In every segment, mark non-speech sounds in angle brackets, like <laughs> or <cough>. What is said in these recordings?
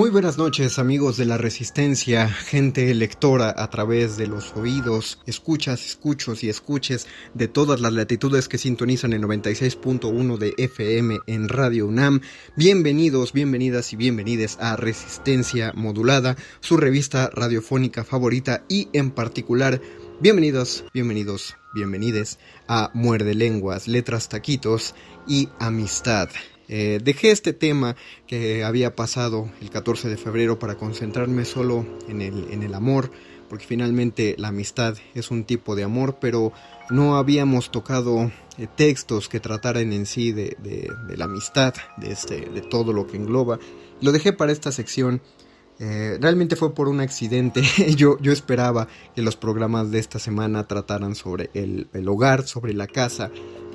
Muy buenas noches amigos de la resistencia, gente lectora a través de los oídos, escuchas, escuchos y escuches de todas las latitudes que sintonizan el 96.1 de FM en Radio UNAM. Bienvenidos, bienvenidas y bienvenides a Resistencia Modulada, su revista radiofónica favorita y en particular bienvenidos, bienvenidos, bienvenides a Muerde Lenguas, Letras Taquitos y Amistad. Eh, dejé este tema que había pasado el 14 de febrero para concentrarme solo en el, en el amor, porque finalmente la amistad es un tipo de amor, pero no habíamos tocado eh, textos que trataran en sí de, de, la amistad, de, este, de todo lo que engloba. Lo dejé para esta sección eh, realmente fue por un accidente. <laughs> yo, yo esperaba que los programas de esta semana trataran sobre el, el hogar, sobre la casa,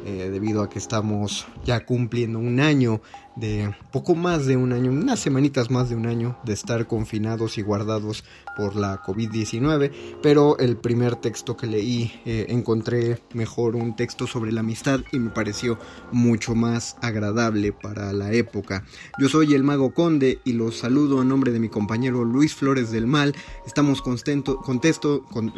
eh, debido a que estamos ya cumpliendo un año de poco más de un año, unas semanitas más de un año de estar confinados y guardados por la COVID-19, pero el primer texto que leí eh, encontré mejor un texto sobre la amistad y me pareció mucho más agradable para la época. Yo soy el mago conde y los saludo a nombre de mi compañero Luis Flores del Mal. Estamos contesto, con,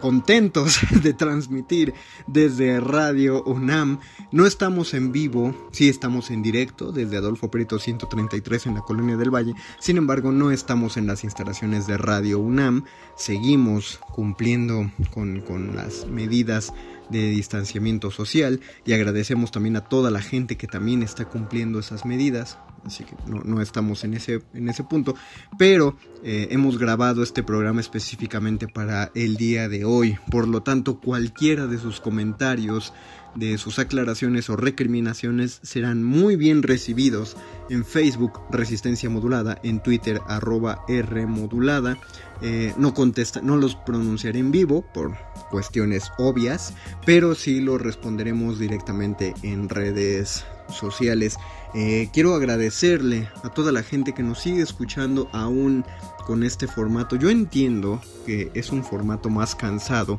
contentos <laughs> de transmitir desde Radio UNAM. No estamos en vivo, sí estamos en directo desde Adolfo Prieto 133 en la Colonia del Valle. Sin embargo, no estamos en las instalaciones de Radio UNAM. Seguimos cumpliendo con, las medidas de distanciamiento social y agradecemos también a toda la gente que también está cumpliendo esas medidas. Así que no, no estamos en ese, en ese punto. Pero eh, hemos grabado este programa específicamente para el día de hoy. Por lo tanto, cualquiera de sus comentarios, de sus aclaraciones o recriminaciones serán muy bien recibidos en Facebook Resistencia Modulada, en Twitter arroba R Modulada. Eh, no, contesta, no los pronunciaré en vivo por cuestiones obvias, pero sí los responderemos directamente en redes sociales. Eh, quiero agradecerle a toda la gente que nos sigue escuchando aún con este formato. Yo entiendo que es un formato más cansado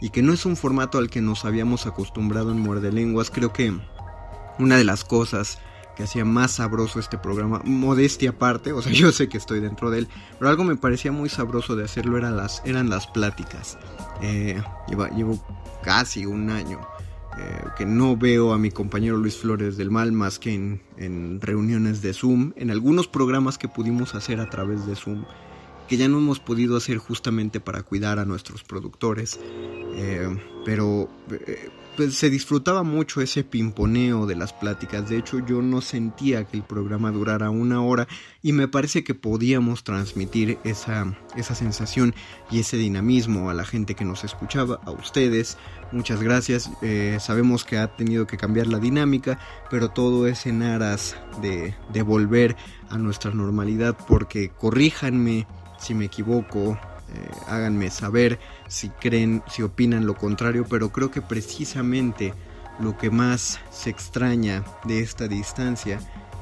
y que no es un formato al que nos habíamos acostumbrado en Muerde Lenguas. Creo que una de las cosas que hacía más sabroso este programa, modestia aparte, o sea, <laughs> yo sé que estoy dentro de él, pero algo me parecía muy sabroso de hacerlo eran las, eran las pláticas. Eh, llevo, casi un año eh, que no veo a mi compañero Luis Flores del Mal más que en, en reuniones de Zoom, en algunos programas que pudimos hacer a través de Zoom que ya no hemos podido hacer justamente para cuidar a nuestros productores. Eh, pero eh, pues se disfrutaba mucho ese pimponeo de las pláticas. De hecho, yo no sentía que el programa durara una hora y me parece que podíamos transmitir esa, esa sensación y ese dinamismo a la gente que nos escuchaba, a ustedes. Muchas gracias. Eh, sabemos que ha tenido que cambiar la dinámica, pero todo es en aras de, de volver a nuestra normalidad porque corríjanme si me equivoco, eh, háganme saber si creen, si opinan lo contrario, pero creo que precisamente lo que más se extraña de esta distancia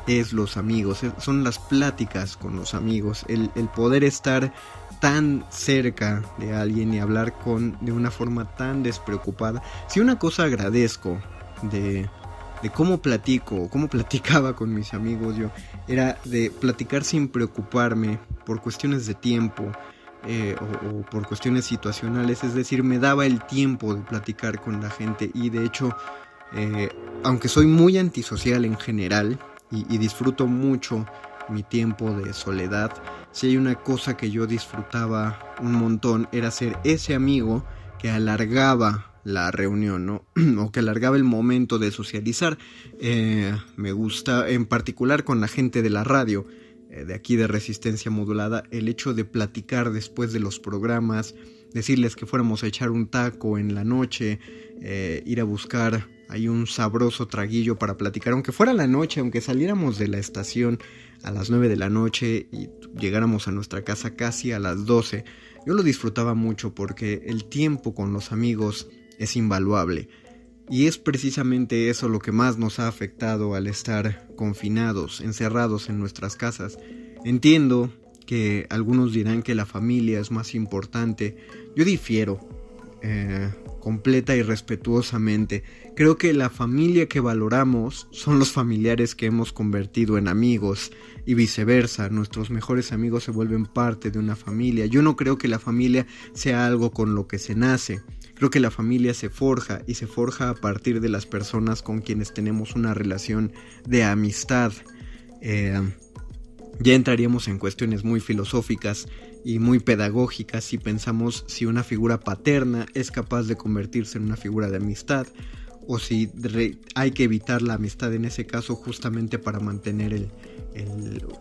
es los amigos, son las pláticas con los amigos, el, poder estar tan cerca de alguien y hablar con de una forma tan despreocupada. Si una cosa agradezco de, de cómo platico, cómo <laughs> platicaba con mis amigos yo, era de platicar sin preocuparme por cuestiones de tiempo, eh, o, por cuestiones situacionales, es decir, me daba el tiempo de platicar con la gente y de hecho, eh, aunque soy muy antisocial en general y, disfruto mucho mi tiempo de soledad, si hay una cosa que yo disfrutaba un montón era ser ese amigo que alargaba la reunión, ¿no? <clears throat> o que alargaba el momento de socializar. Eh, me gusta en particular con la gente de la radio eh, de aquí de resistencia modulada, el hecho de platicar después de los programas, decirles que fuéramos a echar un taco en la noche, eh, ir a buscar ahí un sabroso traguillo para platicar, aunque fuera la noche, aunque saliéramos de la estación a las 9 de la noche y llegáramos a nuestra casa casi a las 12, yo lo disfrutaba mucho porque el tiempo con los amigos es invaluable. Y es precisamente eso lo que más nos ha afectado al estar confinados, encerrados en nuestras casas. Entiendo que algunos dirán que la familia es más importante. Yo difiero, eh, completa y respetuosamente. Creo que la familia que valoramos son los familiares que hemos convertido en amigos y viceversa. Nuestros mejores amigos se vuelven parte de una familia. Yo no creo que la familia sea algo con lo que se nace. Creo que la familia se forja y se forja a partir de las personas con quienes tenemos una relación de amistad. Eh, ya entraríamos en cuestiones muy filosóficas y muy pedagógicas si pensamos si una figura paterna es capaz de convertirse en una figura de amistad o si hay que evitar la amistad en ese caso justamente para mantener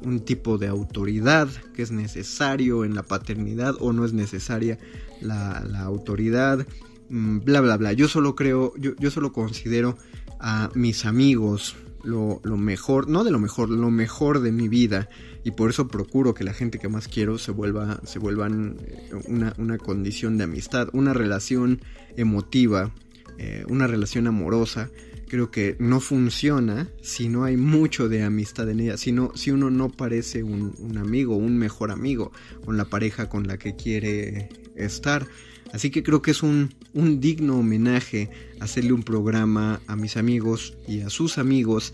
un tipo de autoridad que es necesario en la paternidad o no es necesaria la, autoridad bla bla bla. Yo solo creo, yo, yo solo considero a mis amigos lo, mejor, no de lo mejor, lo mejor de mi vida. Y por eso procuro que la gente que más quiero se vuelva, se vuelvan eh, una, una condición de amistad, una relación emotiva, eh, una relación amorosa. Creo que no funciona si no hay mucho de amistad en ella, si, si uno no parece un amigo, un mejor amigo con la pareja con la que quiere estar. Así que creo que es un, digno homenaje hacerle un programa a mis amigos y a sus amigos.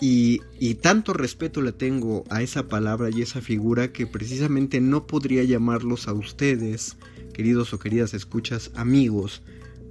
Y, tanto respeto le tengo a esa palabra y esa figura que precisamente no podría llamarlos a ustedes, queridos o queridas escuchas, amigos,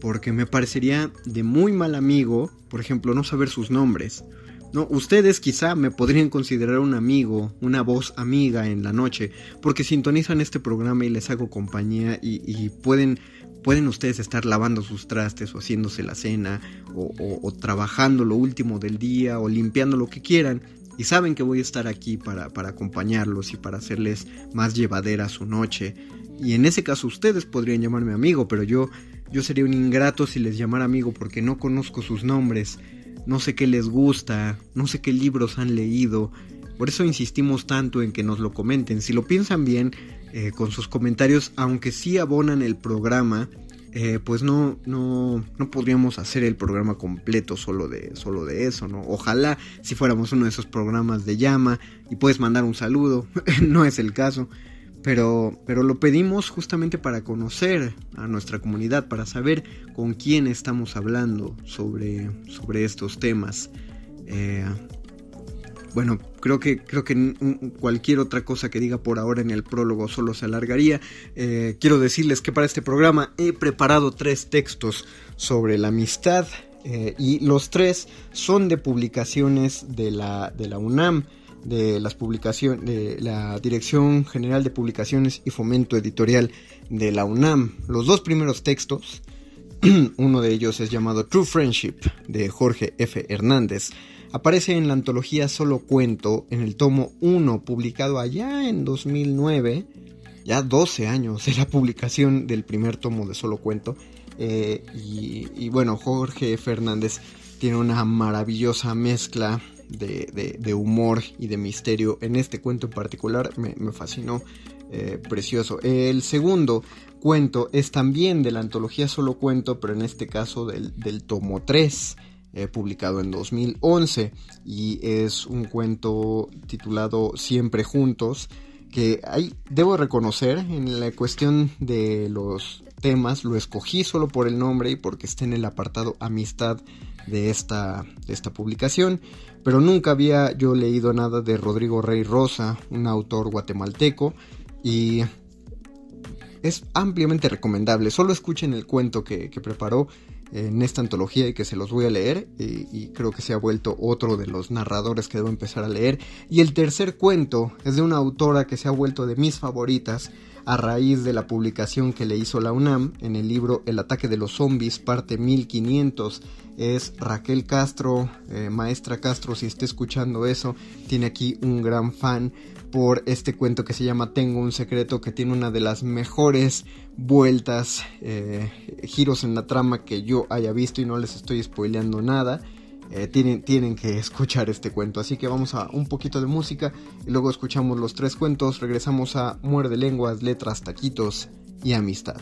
porque me parecería de muy mal amigo, por ejemplo, no saber sus nombres no, ustedes quizá me podrían considerar un amigo, una voz amiga en la noche, porque sintonizan este programa y les hago compañía y, pueden, pueden ustedes estar lavando sus trastes o haciéndose la cena o, trabajando lo último del día o limpiando lo que quieran y saben que voy a estar aquí para, para acompañarlos y para hacerles más llevadera su noche. Y en ese caso ustedes podrían llamarme amigo, pero yo, yo sería un ingrato si les llamara amigo porque no conozco sus nombres no sé qué les gusta, no sé qué libros han leído. Por eso insistimos tanto en que nos lo comenten. Si lo piensan bien, eh, con sus comentarios, aunque sí abonan el programa, eh, pues no, no, no podríamos hacer el programa completo solo de, solo de eso, ¿no? Ojalá si fuéramos uno de esos programas de llama y puedes mandar un saludo, <laughs> no es el caso. Pero, pero lo pedimos justamente para conocer a nuestra comunidad, para saber con quién estamos hablando sobre, sobre estos temas. Eh, bueno, creo que, creo que cualquier otra cosa que diga por ahora en el prólogo solo se alargaría. Eh, quiero decirles que para este programa he preparado tres textos sobre la amistad eh, y los tres son de publicaciones de la, de la UNAM de las de la Dirección General de Publicaciones y Fomento Editorial de la UNAM. Los dos primeros textos, <clears throat> uno de ellos es llamado True Friendship de Jorge F. Hernández, aparece en la antología Solo Cuento en el tomo 1 publicado allá en 2009, ya 12 años de la publicación del primer tomo de Solo Cuento. Eh, y, y bueno, Jorge F. Hernández tiene una maravillosa mezcla de, humor y de misterio. En este cuento en particular me, fascinó eh, precioso. El segundo cuento es también de la antología Solo Cuento, pero en este caso del, tomo 3. Eh, publicado en 2011 y es un cuento titulado Siempre Juntos que hay, debo reconocer en la cuestión de los temas lo escogí solo por el nombre y porque está en el apartado amistad de esta, de esta publicación pero nunca había yo leído nada de Rodrigo Rey Rosa un autor guatemalteco y es ampliamente recomendable. Solo escuchen el cuento que, preparó en esta antología y que se los voy a leer y, creo que se ha vuelto otro de los narradores que debo empezar a leer. Y el tercer cuento es de una autora que se ha vuelto de mis favoritas a raíz de la publicación que le hizo la UNAM en el libro El ataque de los zombies, parte 1500. Es Raquel Castro, eh, maestra Castro, si está escuchando eso, tiene aquí un gran fan por este cuento que se llama Tengo un secreto que tiene una de las mejores vueltas, eh, giros en la trama que yo haya visto y no les estoy spoileando nada. Eh, tienen, tienen que <laughs> escuchar este cuento. Así que vamos a un poquito de música y luego escuchamos los tres cuentos. Regresamos a Muerde Lenguas, Letras, Taquitos y Amistad.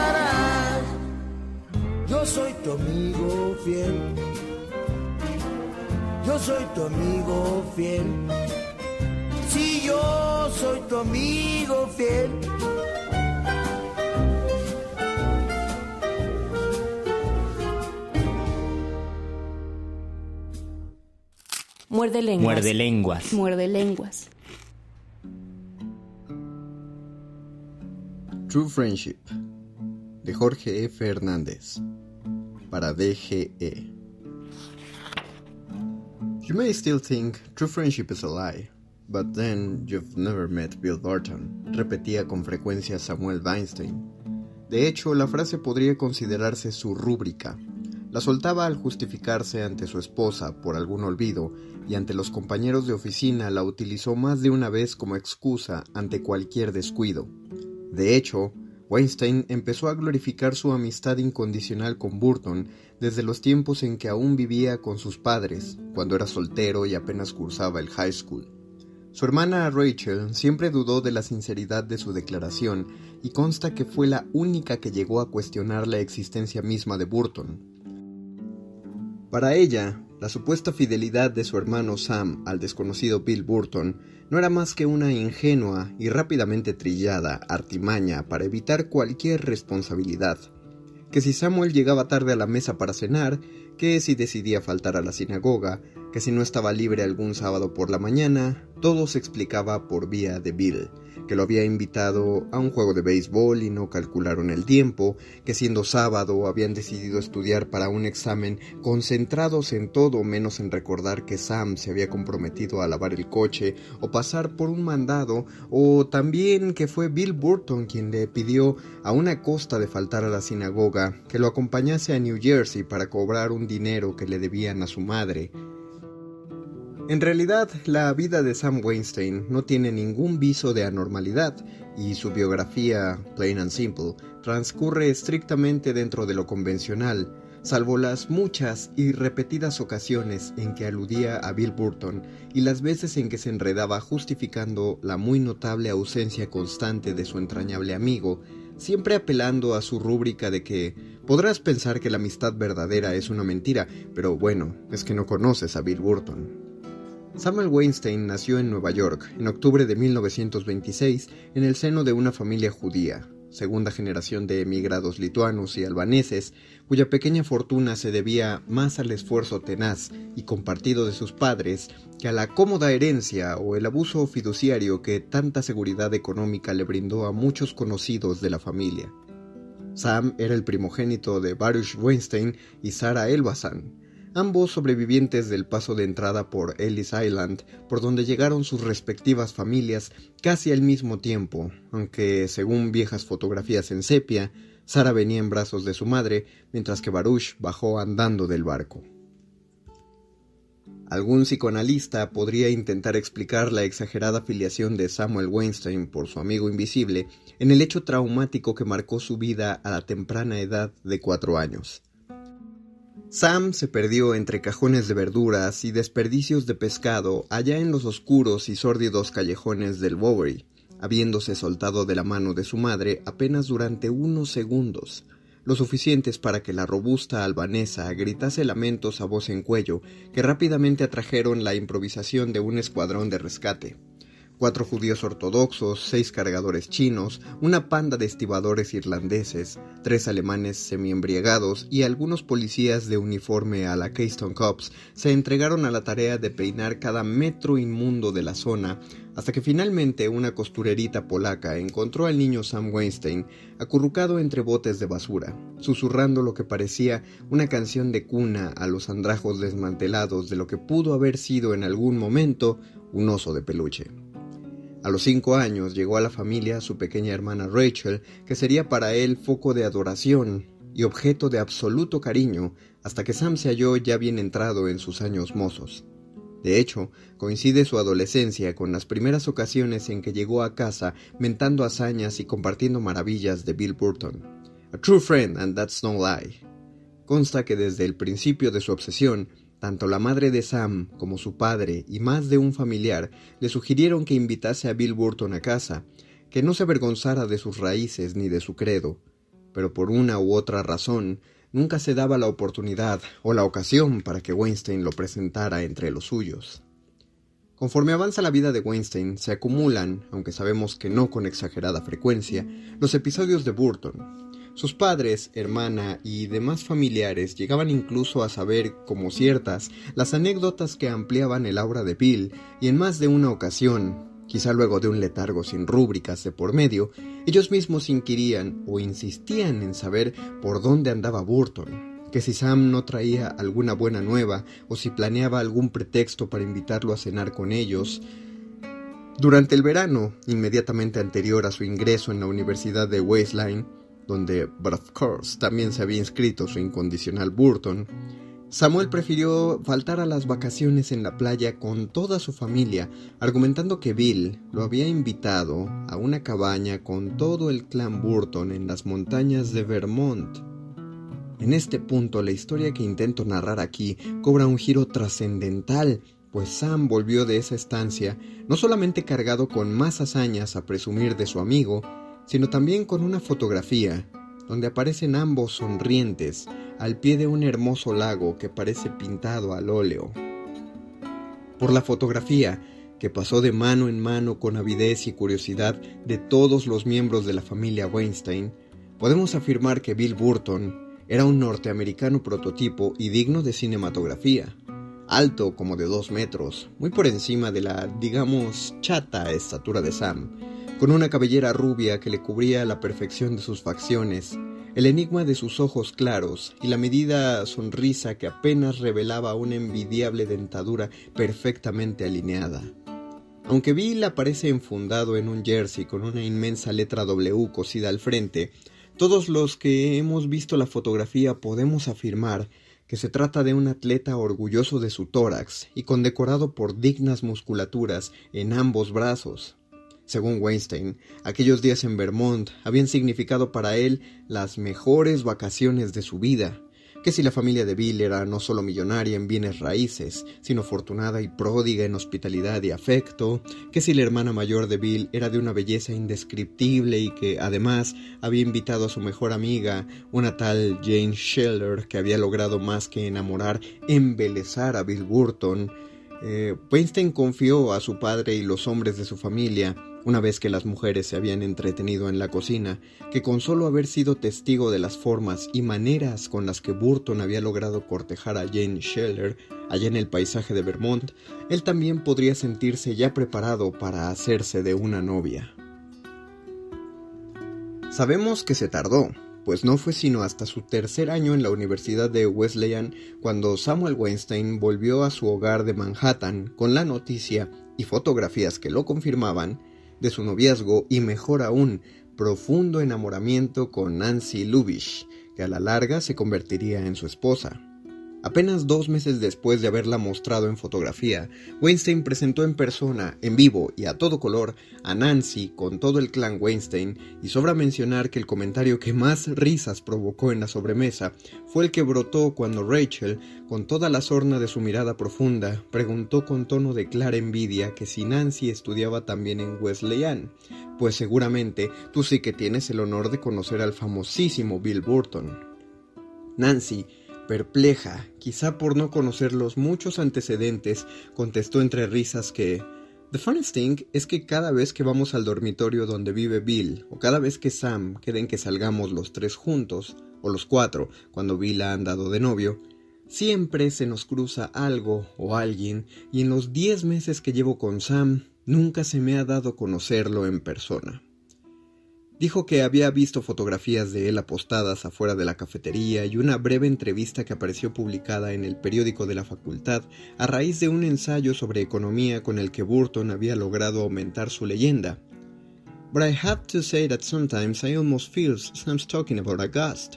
yo soy tu amigo fiel. Yo soy tu amigo fiel. Si yo soy tu amigo fiel. Muerde lenguas. Muerde lenguas. Muerde lenguas. True Friendship de Jorge F. Hernández para DGE. You may still think true friendship is a lie, but then you've never met Bill Barton, repetía con frecuencia Samuel Weinstein. De hecho, la frase podría considerarse su rúbrica. La soltaba al justificarse ante su esposa por algún olvido y ante los compañeros de oficina la utilizó más de una vez como excusa ante cualquier descuido. De hecho, Weinstein empezó a glorificar su amistad incondicional con Burton desde los tiempos en que aún vivía con sus padres, cuando era soltero y apenas cursaba el high school. Su hermana Rachel siempre dudó de la sinceridad de su declaración y consta que fue la única que llegó a cuestionar la existencia misma de Burton. Para ella, la supuesta fidelidad de su hermano Sam al desconocido Bill Burton no era más que una ingenua y rápidamente trillada artimaña para evitar cualquier responsabilidad. Que si Samuel llegaba tarde a la mesa para cenar, que si decidía faltar a la sinagoga, que si no estaba libre algún sábado por la mañana, todo se explicaba por vía de Bill, que lo había invitado a un juego de béisbol y no calcularon el tiempo, que siendo sábado habían decidido estudiar para un examen concentrados en todo menos en recordar que Sam se había comprometido a lavar el coche o pasar por un mandado, o también que fue Bill Burton quien le pidió a una costa de faltar a la sinagoga que lo acompañase a New Jersey para cobrar un dinero que le debían a su madre. En realidad, la vida de Sam Weinstein no tiene ningún viso de anormalidad y su biografía, plain and simple, transcurre estrictamente dentro de lo convencional, salvo las muchas y repetidas ocasiones en que aludía a Bill Burton y las veces en que se enredaba justificando la muy notable ausencia constante de su entrañable amigo, siempre apelando a su rúbrica de que podrás pensar que la amistad verdadera es una mentira, pero bueno, es que no conoces a Bill Burton. Samuel Weinstein nació en Nueva York en octubre de 1926 en el seno de una familia judía, segunda generación de emigrados lituanos y albaneses, cuya pequeña fortuna se debía más al esfuerzo tenaz y compartido de sus padres que a la cómoda herencia o el abuso fiduciario que tanta seguridad económica le brindó a muchos conocidos de la familia. Sam era el primogénito de Baruch Weinstein y Sarah Elbasan, ambos sobrevivientes del paso de entrada por Ellis Island, por donde llegaron sus respectivas familias casi al mismo tiempo, aunque según viejas fotografías en sepia, Sara venía en brazos de su madre, mientras que Baruch bajó andando del barco. Algún psicoanalista podría intentar explicar la exagerada filiación de Samuel Weinstein por su amigo invisible en el hecho traumático que marcó su vida a la temprana edad de cuatro años. Sam se perdió entre cajones de verduras y desperdicios de pescado allá en los oscuros y sórdidos callejones del Bowery, habiéndose soltado de la mano de su madre apenas durante unos segundos, lo suficientes para que la robusta albanesa gritase lamentos a voz en cuello que rápidamente atrajeron la improvisación de un escuadrón de rescate cuatro judíos ortodoxos, seis cargadores chinos, una panda de estibadores irlandeses, tres alemanes semiembriagados y algunos policías de uniforme a la Keystone Cops se entregaron a la tarea de peinar cada metro inmundo de la zona hasta que finalmente una costurerita polaca encontró al niño Sam Weinstein acurrucado entre botes de basura, susurrando lo que parecía una canción de cuna a los andrajos desmantelados de lo que pudo haber sido en algún momento un oso de peluche. A los cinco años llegó a la familia su pequeña hermana Rachel, que sería para él foco de adoración y objeto de absoluto cariño hasta que Sam se halló ya bien entrado en sus años mozos. De hecho, coincide su adolescencia con las primeras ocasiones en que llegó a casa mentando hazañas y compartiendo maravillas de Bill Burton. A true friend and that's no lie. Consta que desde el principio de su obsesión, tanto la madre de Sam como su padre y más de un familiar le sugirieron que invitase a Bill Burton a casa, que no se avergonzara de sus raíces ni de su credo, pero por una u otra razón nunca se daba la oportunidad o la ocasión para que Weinstein lo presentara entre los suyos. Conforme avanza la vida de Weinstein, se acumulan, aunque sabemos que no con exagerada frecuencia, los episodios de Burton, sus padres, hermana y demás familiares llegaban incluso a saber, como ciertas, las anécdotas que ampliaban el aura de Bill, y en más de una ocasión, quizá luego de un letargo sin rúbricas de por medio, ellos mismos inquirían o insistían en saber por dónde andaba Burton, que si Sam no traía alguna buena nueva o si planeaba algún pretexto para invitarlo a cenar con ellos. Durante el verano, inmediatamente anterior a su ingreso en la Universidad de Wasteland, donde, but of course, también se había inscrito su incondicional Burton, Samuel prefirió faltar a las vacaciones en la playa con toda su familia, argumentando que Bill lo había invitado a una cabaña con todo el clan Burton en las montañas de Vermont. En este punto, la historia que intento narrar aquí cobra un giro trascendental, pues Sam volvió de esa estancia no solamente cargado con más hazañas a presumir de su amigo, sino también con una fotografía donde aparecen ambos sonrientes al pie de un hermoso lago que parece pintado al óleo. Por la fotografía, que pasó de mano en mano con avidez y curiosidad de todos los miembros de la familia Weinstein, podemos afirmar que Bill Burton era un norteamericano prototipo y digno de cinematografía, alto como de dos metros, muy por encima de la, digamos, chata estatura de Sam, con una cabellera rubia que le cubría la perfección de sus facciones, el enigma de sus ojos claros y la medida sonrisa que apenas revelaba una envidiable dentadura perfectamente alineada. Aunque Bill aparece enfundado en un jersey con una inmensa letra W cosida al frente, todos los que hemos visto la fotografía podemos afirmar que se trata de un atleta orgulloso de su tórax y condecorado por dignas musculaturas en ambos brazos. Según Weinstein, aquellos días en Vermont habían significado para él las mejores vacaciones de su vida, que si la familia de Bill era no solo millonaria en bienes raíces, sino afortunada y pródiga en hospitalidad y afecto, que si la hermana mayor de Bill era de una belleza indescriptible y que además había invitado a su mejor amiga, una tal Jane Scheller, que había logrado más que enamorar, embelezar a Bill Burton, eh, Weinstein confió a su padre y los hombres de su familia una vez que las mujeres se habían entretenido en la cocina, que con solo haber sido testigo de las formas y maneras con las que Burton había logrado cortejar a Jane Scheller allá en el paisaje de Vermont, él también podría sentirse ya preparado para hacerse de una novia. Sabemos que se tardó, pues no fue sino hasta su tercer año en la Universidad de Wesleyan cuando Samuel Weinstein volvió a su hogar de Manhattan con la noticia y fotografías que lo confirmaban de su noviazgo y mejor aún, profundo enamoramiento con Nancy Lubish, que a la larga se convertiría en su esposa. Apenas dos meses después de haberla mostrado en fotografía, Weinstein presentó en persona, en vivo y a todo color a Nancy con todo el clan Weinstein y sobra mencionar que el comentario que más risas provocó en la sobremesa fue el que brotó cuando Rachel, con toda la sorna de su mirada profunda, preguntó con tono de clara envidia que si Nancy estudiaba también en Wesleyan, pues seguramente tú sí que tienes el honor de conocer al famosísimo Bill Burton. Nancy Perpleja, quizá por no conocer los muchos antecedentes, contestó entre risas que The funniest thing es que cada vez que vamos al dormitorio donde vive Bill, o cada vez que Sam quieren que salgamos los tres juntos, o los cuatro, cuando Bill ha andado de novio, siempre se nos cruza algo o alguien, y en los diez meses que llevo con Sam, nunca se me ha dado conocerlo en persona. Dijo que había visto fotografías de él apostadas afuera de la cafetería y una breve entrevista que apareció publicada en el periódico de la facultad a raíz de un ensayo sobre economía con el que Burton había logrado aumentar su leyenda. But I have to say that sometimes I almost feel Sam's talking about a ghost.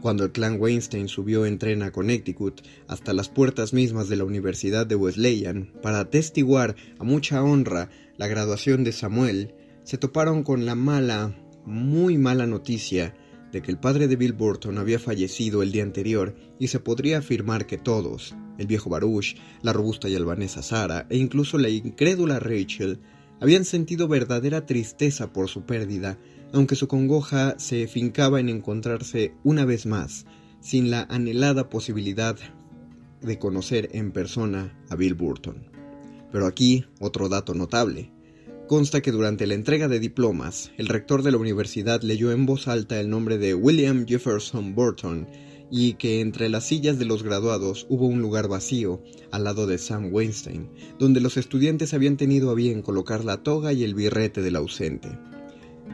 Cuando el clan Weinstein subió en tren a Connecticut hasta las puertas mismas de la Universidad de Wesleyan para atestiguar a mucha honra la graduación de Samuel, se toparon con la mala, muy mala noticia de que el padre de Bill Burton había fallecido el día anterior y se podría afirmar que todos, el viejo Baruch, la robusta y albanesa Sara e incluso la incrédula Rachel, habían sentido verdadera tristeza por su pérdida, aunque su congoja se fincaba en encontrarse una vez más, sin la anhelada posibilidad de conocer en persona a Bill Burton. Pero aquí otro dato notable. Consta que durante la entrega de diplomas, el rector de la universidad leyó en voz alta el nombre de William Jefferson Burton y que entre las sillas de los graduados hubo un lugar vacío al lado de Sam Weinstein, donde los estudiantes habían tenido a bien colocar la toga y el birrete del ausente.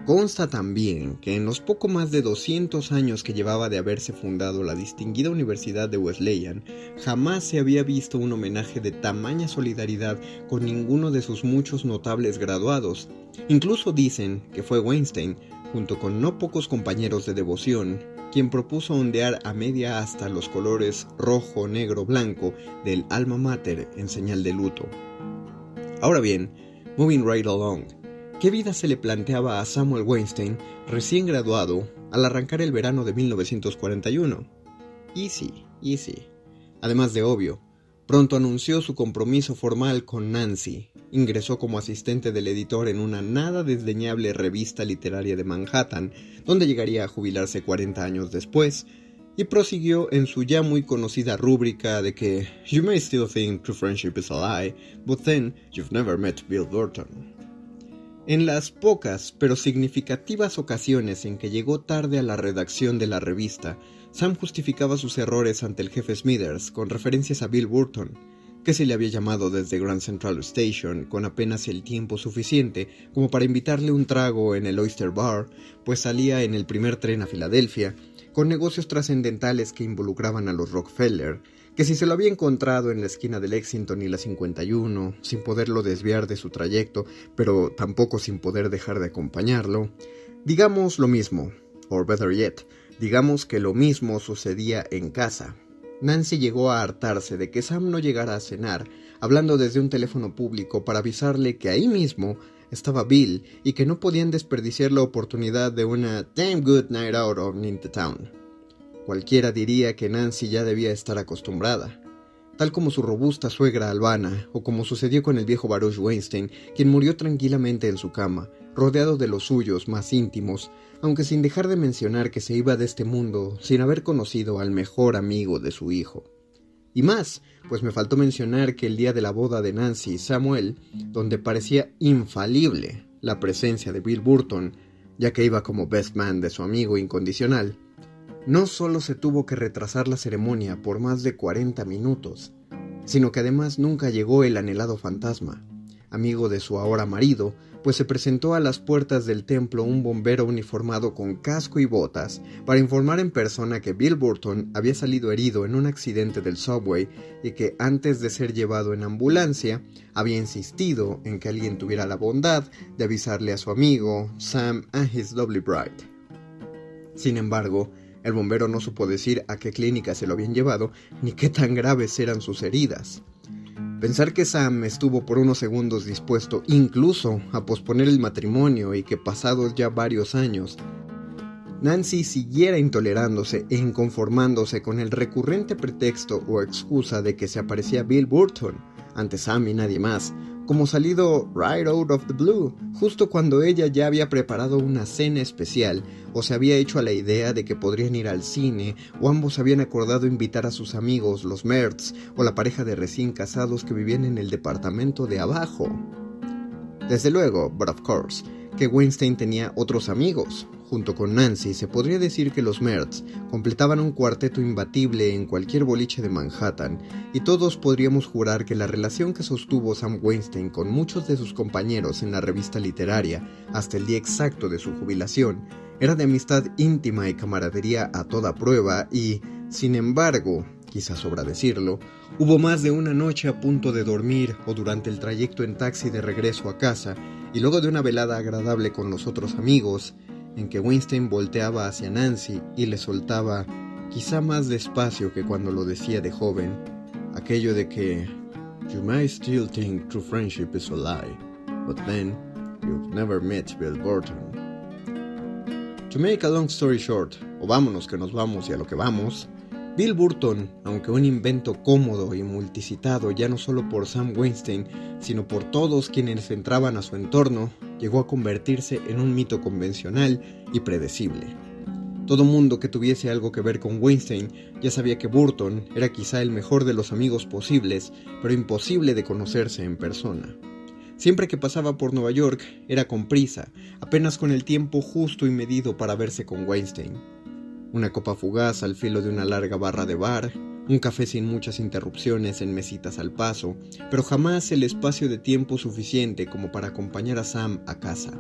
Consta también que en los poco más de 200 años que llevaba de haberse fundado la distinguida Universidad de Wesleyan, jamás se había visto un homenaje de tamaña solidaridad con ninguno de sus muchos notables graduados. Incluso dicen que fue Weinstein, junto con no pocos compañeros de devoción, quien propuso ondear a media asta los colores rojo, negro, blanco del alma mater en señal de luto. Ahora bien, moving right along, ¿Qué vida se le planteaba a Samuel Weinstein, recién graduado, al arrancar el verano de 1941? Easy, easy. Además de obvio, pronto anunció su compromiso formal con Nancy, ingresó como asistente del editor en una nada desdeñable revista literaria de Manhattan, donde llegaría a jubilarse 40 años después, y prosiguió en su ya muy conocida rúbrica de que You may still think true friendship is a lie, but then you've never met Bill Burton. En las pocas pero significativas ocasiones en que llegó tarde a la redacción de la revista, Sam justificaba sus errores ante el jefe Smithers con referencias a Bill Burton, que se le había llamado desde Grand Central Station con apenas el tiempo suficiente como para invitarle un trago en el Oyster Bar, pues salía en el primer tren a Filadelfia, con negocios trascendentales que involucraban a los Rockefeller, que si se lo había encontrado en la esquina del Lexington y la 51, sin poderlo desviar de su trayecto, pero tampoco sin poder dejar de acompañarlo, digamos lo mismo, or better yet, digamos que lo mismo sucedía en casa, Nancy llegó a hartarse de que Sam no llegara a cenar, hablando desde un teléfono público para avisarle que ahí mismo estaba Bill y que no podían desperdiciar la oportunidad de una damn good night out of Town. Cualquiera diría que Nancy ya debía estar acostumbrada, tal como su robusta suegra albana, o como sucedió con el viejo Baruch Weinstein, quien murió tranquilamente en su cama, rodeado de los suyos más íntimos, aunque sin dejar de mencionar que se iba de este mundo sin haber conocido al mejor amigo de su hijo. Y más, pues me faltó mencionar que el día de la boda de Nancy y Samuel, donde parecía infalible la presencia de Bill Burton, ya que iba como best man de su amigo incondicional, no solo se tuvo que retrasar la ceremonia por más de 40 minutos, sino que además nunca llegó el anhelado fantasma, amigo de su ahora marido, pues se presentó a las puertas del templo un bombero uniformado con casco y botas para informar en persona que Bill Burton había salido herido en un accidente del subway y que antes de ser llevado en ambulancia había insistido en que alguien tuviera la bondad de avisarle a su amigo Sam and his lovely bride. Sin embargo, el bombero no supo decir a qué clínica se lo habían llevado ni qué tan graves eran sus heridas. Pensar que Sam estuvo por unos segundos dispuesto incluso a posponer el matrimonio y que pasados ya varios años, Nancy siguiera intolerándose e inconformándose con el recurrente pretexto o excusa de que se aparecía Bill Burton ante Sam y nadie más, como salido right out of the blue, justo cuando ella ya había preparado una cena especial o se había hecho a la idea de que podrían ir al cine o ambos habían acordado invitar a sus amigos, los Mertz o la pareja de recién casados que vivían en el departamento de abajo. Desde luego, but of course, que Weinstein tenía otros amigos, Junto con Nancy, se podría decir que los Mertz completaban un cuarteto imbatible en cualquier boliche de Manhattan, y todos podríamos jurar que la relación que sostuvo Sam Weinstein con muchos de sus compañeros en la revista literaria hasta el día exacto de su jubilación era de amistad íntima y camaradería a toda prueba y, sin embargo, quizás sobra decirlo, hubo más de una noche a punto de dormir o durante el trayecto en taxi de regreso a casa y luego de una velada agradable con los otros amigos, en que Winston volteaba hacia Nancy y le soltaba, quizá más despacio que cuando lo decía de joven, aquello de que You may still think true friendship is a lie, but then you've never met Bill Burton. To make a long story short, o vámonos que nos vamos y a lo que vamos, Bill Burton, aunque un invento cómodo y multicitado ya no solo por Sam Weinstein, sino por todos quienes entraban a su entorno, llegó a convertirse en un mito convencional y predecible. Todo mundo que tuviese algo que ver con Weinstein ya sabía que Burton era quizá el mejor de los amigos posibles, pero imposible de conocerse en persona. Siempre que pasaba por Nueva York era con prisa, apenas con el tiempo justo y medido para verse con Weinstein una copa fugaz al filo de una larga barra de bar, un café sin muchas interrupciones en mesitas al paso, pero jamás el espacio de tiempo suficiente como para acompañar a Sam a casa.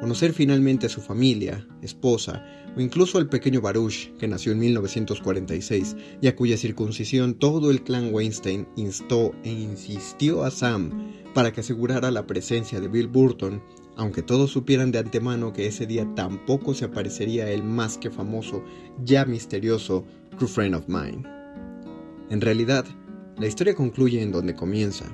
Conocer finalmente a su familia, esposa o incluso al pequeño Baruch, que nació en 1946 y a cuya circuncisión todo el clan Weinstein instó e insistió a Sam para que asegurara la presencia de Bill Burton aunque todos supieran de antemano que ese día tampoco se aparecería el más que famoso, ya misterioso True Friend of Mine. En realidad, la historia concluye en donde comienza.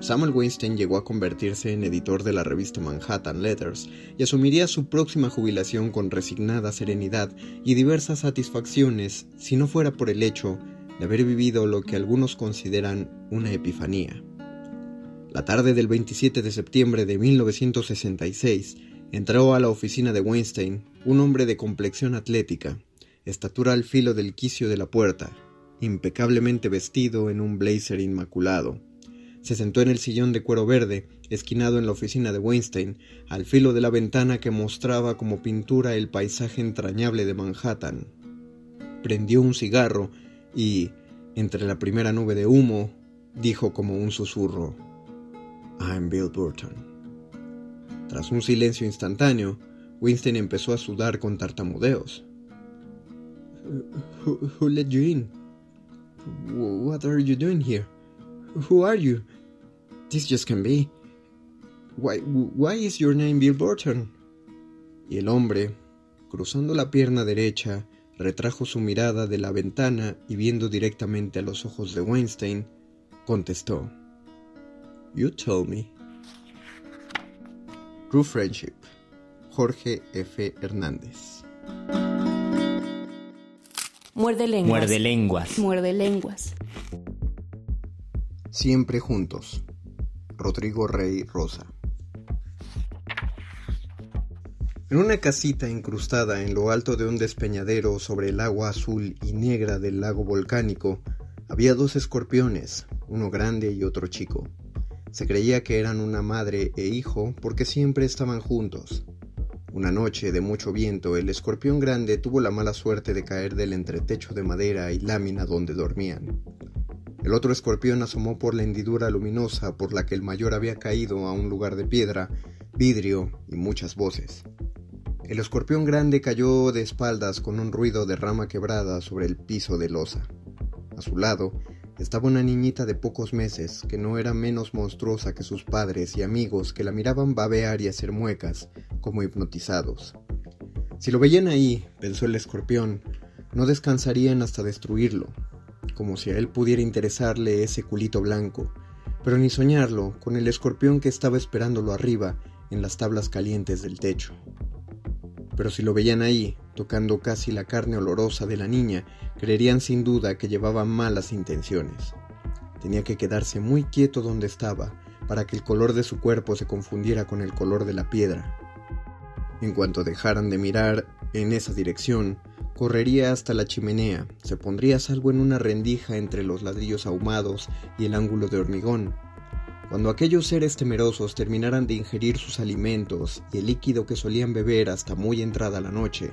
Samuel Weinstein llegó a convertirse en editor de la revista Manhattan Letters y asumiría su próxima jubilación con resignada serenidad y diversas satisfacciones si no fuera por el hecho de haber vivido lo que algunos consideran una epifanía. La tarde del 27 de septiembre de 1966, entró a la oficina de Weinstein un hombre de complexión atlética, estatura al filo del quicio de la puerta, impecablemente vestido en un blazer inmaculado. Se sentó en el sillón de cuero verde, esquinado en la oficina de Weinstein, al filo de la ventana que mostraba como pintura el paisaje entrañable de Manhattan. prendió un cigarro y, entre la primera nube de humo, dijo como un susurro, I'm Bill Burton. Tras un silencio instantáneo, Winston empezó a sudar con tartamudeos. Who, let you in? What are you doing here? Who are you? This just can be. Why, why is your name Bill Burton? Y el hombre, cruzando la pierna derecha, retrajo su mirada de la ventana y viendo directamente a los ojos de Weinstein, contestó: You told me. True Friendship, Jorge F. Hernández. Muerde lenguas. Muerde lenguas. Muerde lenguas. Siempre juntos. Rodrigo Rey Rosa. En una casita incrustada en lo alto de un despeñadero sobre el agua azul y negra del lago volcánico, había dos escorpiones, uno grande y otro chico. Se creía que eran una madre e hijo porque siempre estaban juntos. Una noche de mucho viento, el escorpión grande tuvo la mala suerte de caer del entretecho de madera y lámina donde dormían. El otro escorpión asomó por la hendidura luminosa por la que el mayor había caído a un lugar de piedra, vidrio y muchas voces. El escorpión grande cayó de espaldas con un ruido de rama quebrada sobre el piso de losa. A su lado estaba una niñita de pocos meses que no era menos monstruosa que sus padres y amigos que la miraban babear y hacer muecas, como hipnotizados. Si lo veían ahí, pensó el escorpión, no descansarían hasta destruirlo, como si a él pudiera interesarle ese culito blanco, pero ni soñarlo con el escorpión que estaba esperándolo arriba en las tablas calientes del techo pero si lo veían ahí, tocando casi la carne olorosa de la niña, creerían sin duda que llevaba malas intenciones. Tenía que quedarse muy quieto donde estaba, para que el color de su cuerpo se confundiera con el color de la piedra. En cuanto dejaran de mirar en esa dirección, correría hasta la chimenea, se pondría salvo en una rendija entre los ladrillos ahumados y el ángulo de hormigón, cuando aquellos seres temerosos terminaran de ingerir sus alimentos y el líquido que solían beber hasta muy entrada la noche,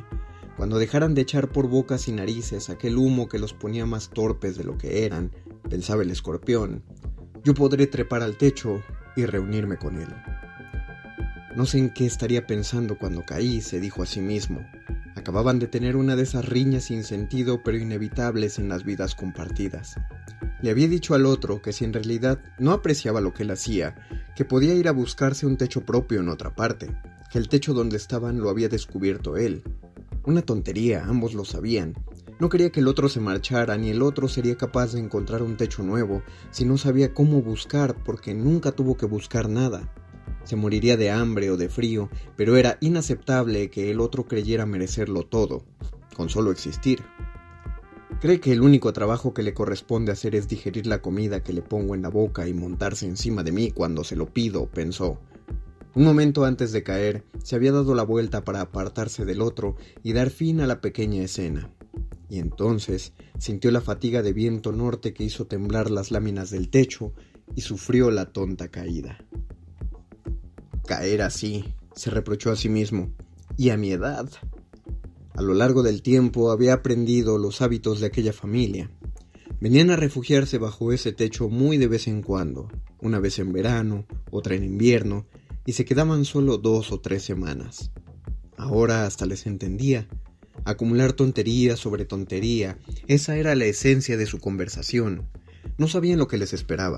cuando dejaran de echar por bocas y narices aquel humo que los ponía más torpes de lo que eran, pensaba el escorpión, yo podré trepar al techo y reunirme con él. No sé en qué estaría pensando cuando caí, se dijo a sí mismo. Acababan de tener una de esas riñas sin sentido pero inevitables en las vidas compartidas. Le había dicho al otro que si en realidad no apreciaba lo que él hacía, que podía ir a buscarse un techo propio en otra parte, que el techo donde estaban lo había descubierto él. Una tontería, ambos lo sabían. No quería que el otro se marchara, ni el otro sería capaz de encontrar un techo nuevo, si no sabía cómo buscar, porque nunca tuvo que buscar nada. Se moriría de hambre o de frío, pero era inaceptable que el otro creyera merecerlo todo, con solo existir. Cree que el único trabajo que le corresponde hacer es digerir la comida que le pongo en la boca y montarse encima de mí cuando se lo pido, pensó. Un momento antes de caer, se había dado la vuelta para apartarse del otro y dar fin a la pequeña escena. Y entonces sintió la fatiga de viento norte que hizo temblar las láminas del techo y sufrió la tonta caída. Caer así, se reprochó a sí mismo, y a mi edad. A lo largo del tiempo había aprendido los hábitos de aquella familia. Venían a refugiarse bajo ese techo muy de vez en cuando, una vez en verano, otra en invierno, y se quedaban solo dos o tres semanas. Ahora hasta les entendía. Acumular tontería sobre tontería, esa era la esencia de su conversación. No sabían lo que les esperaba.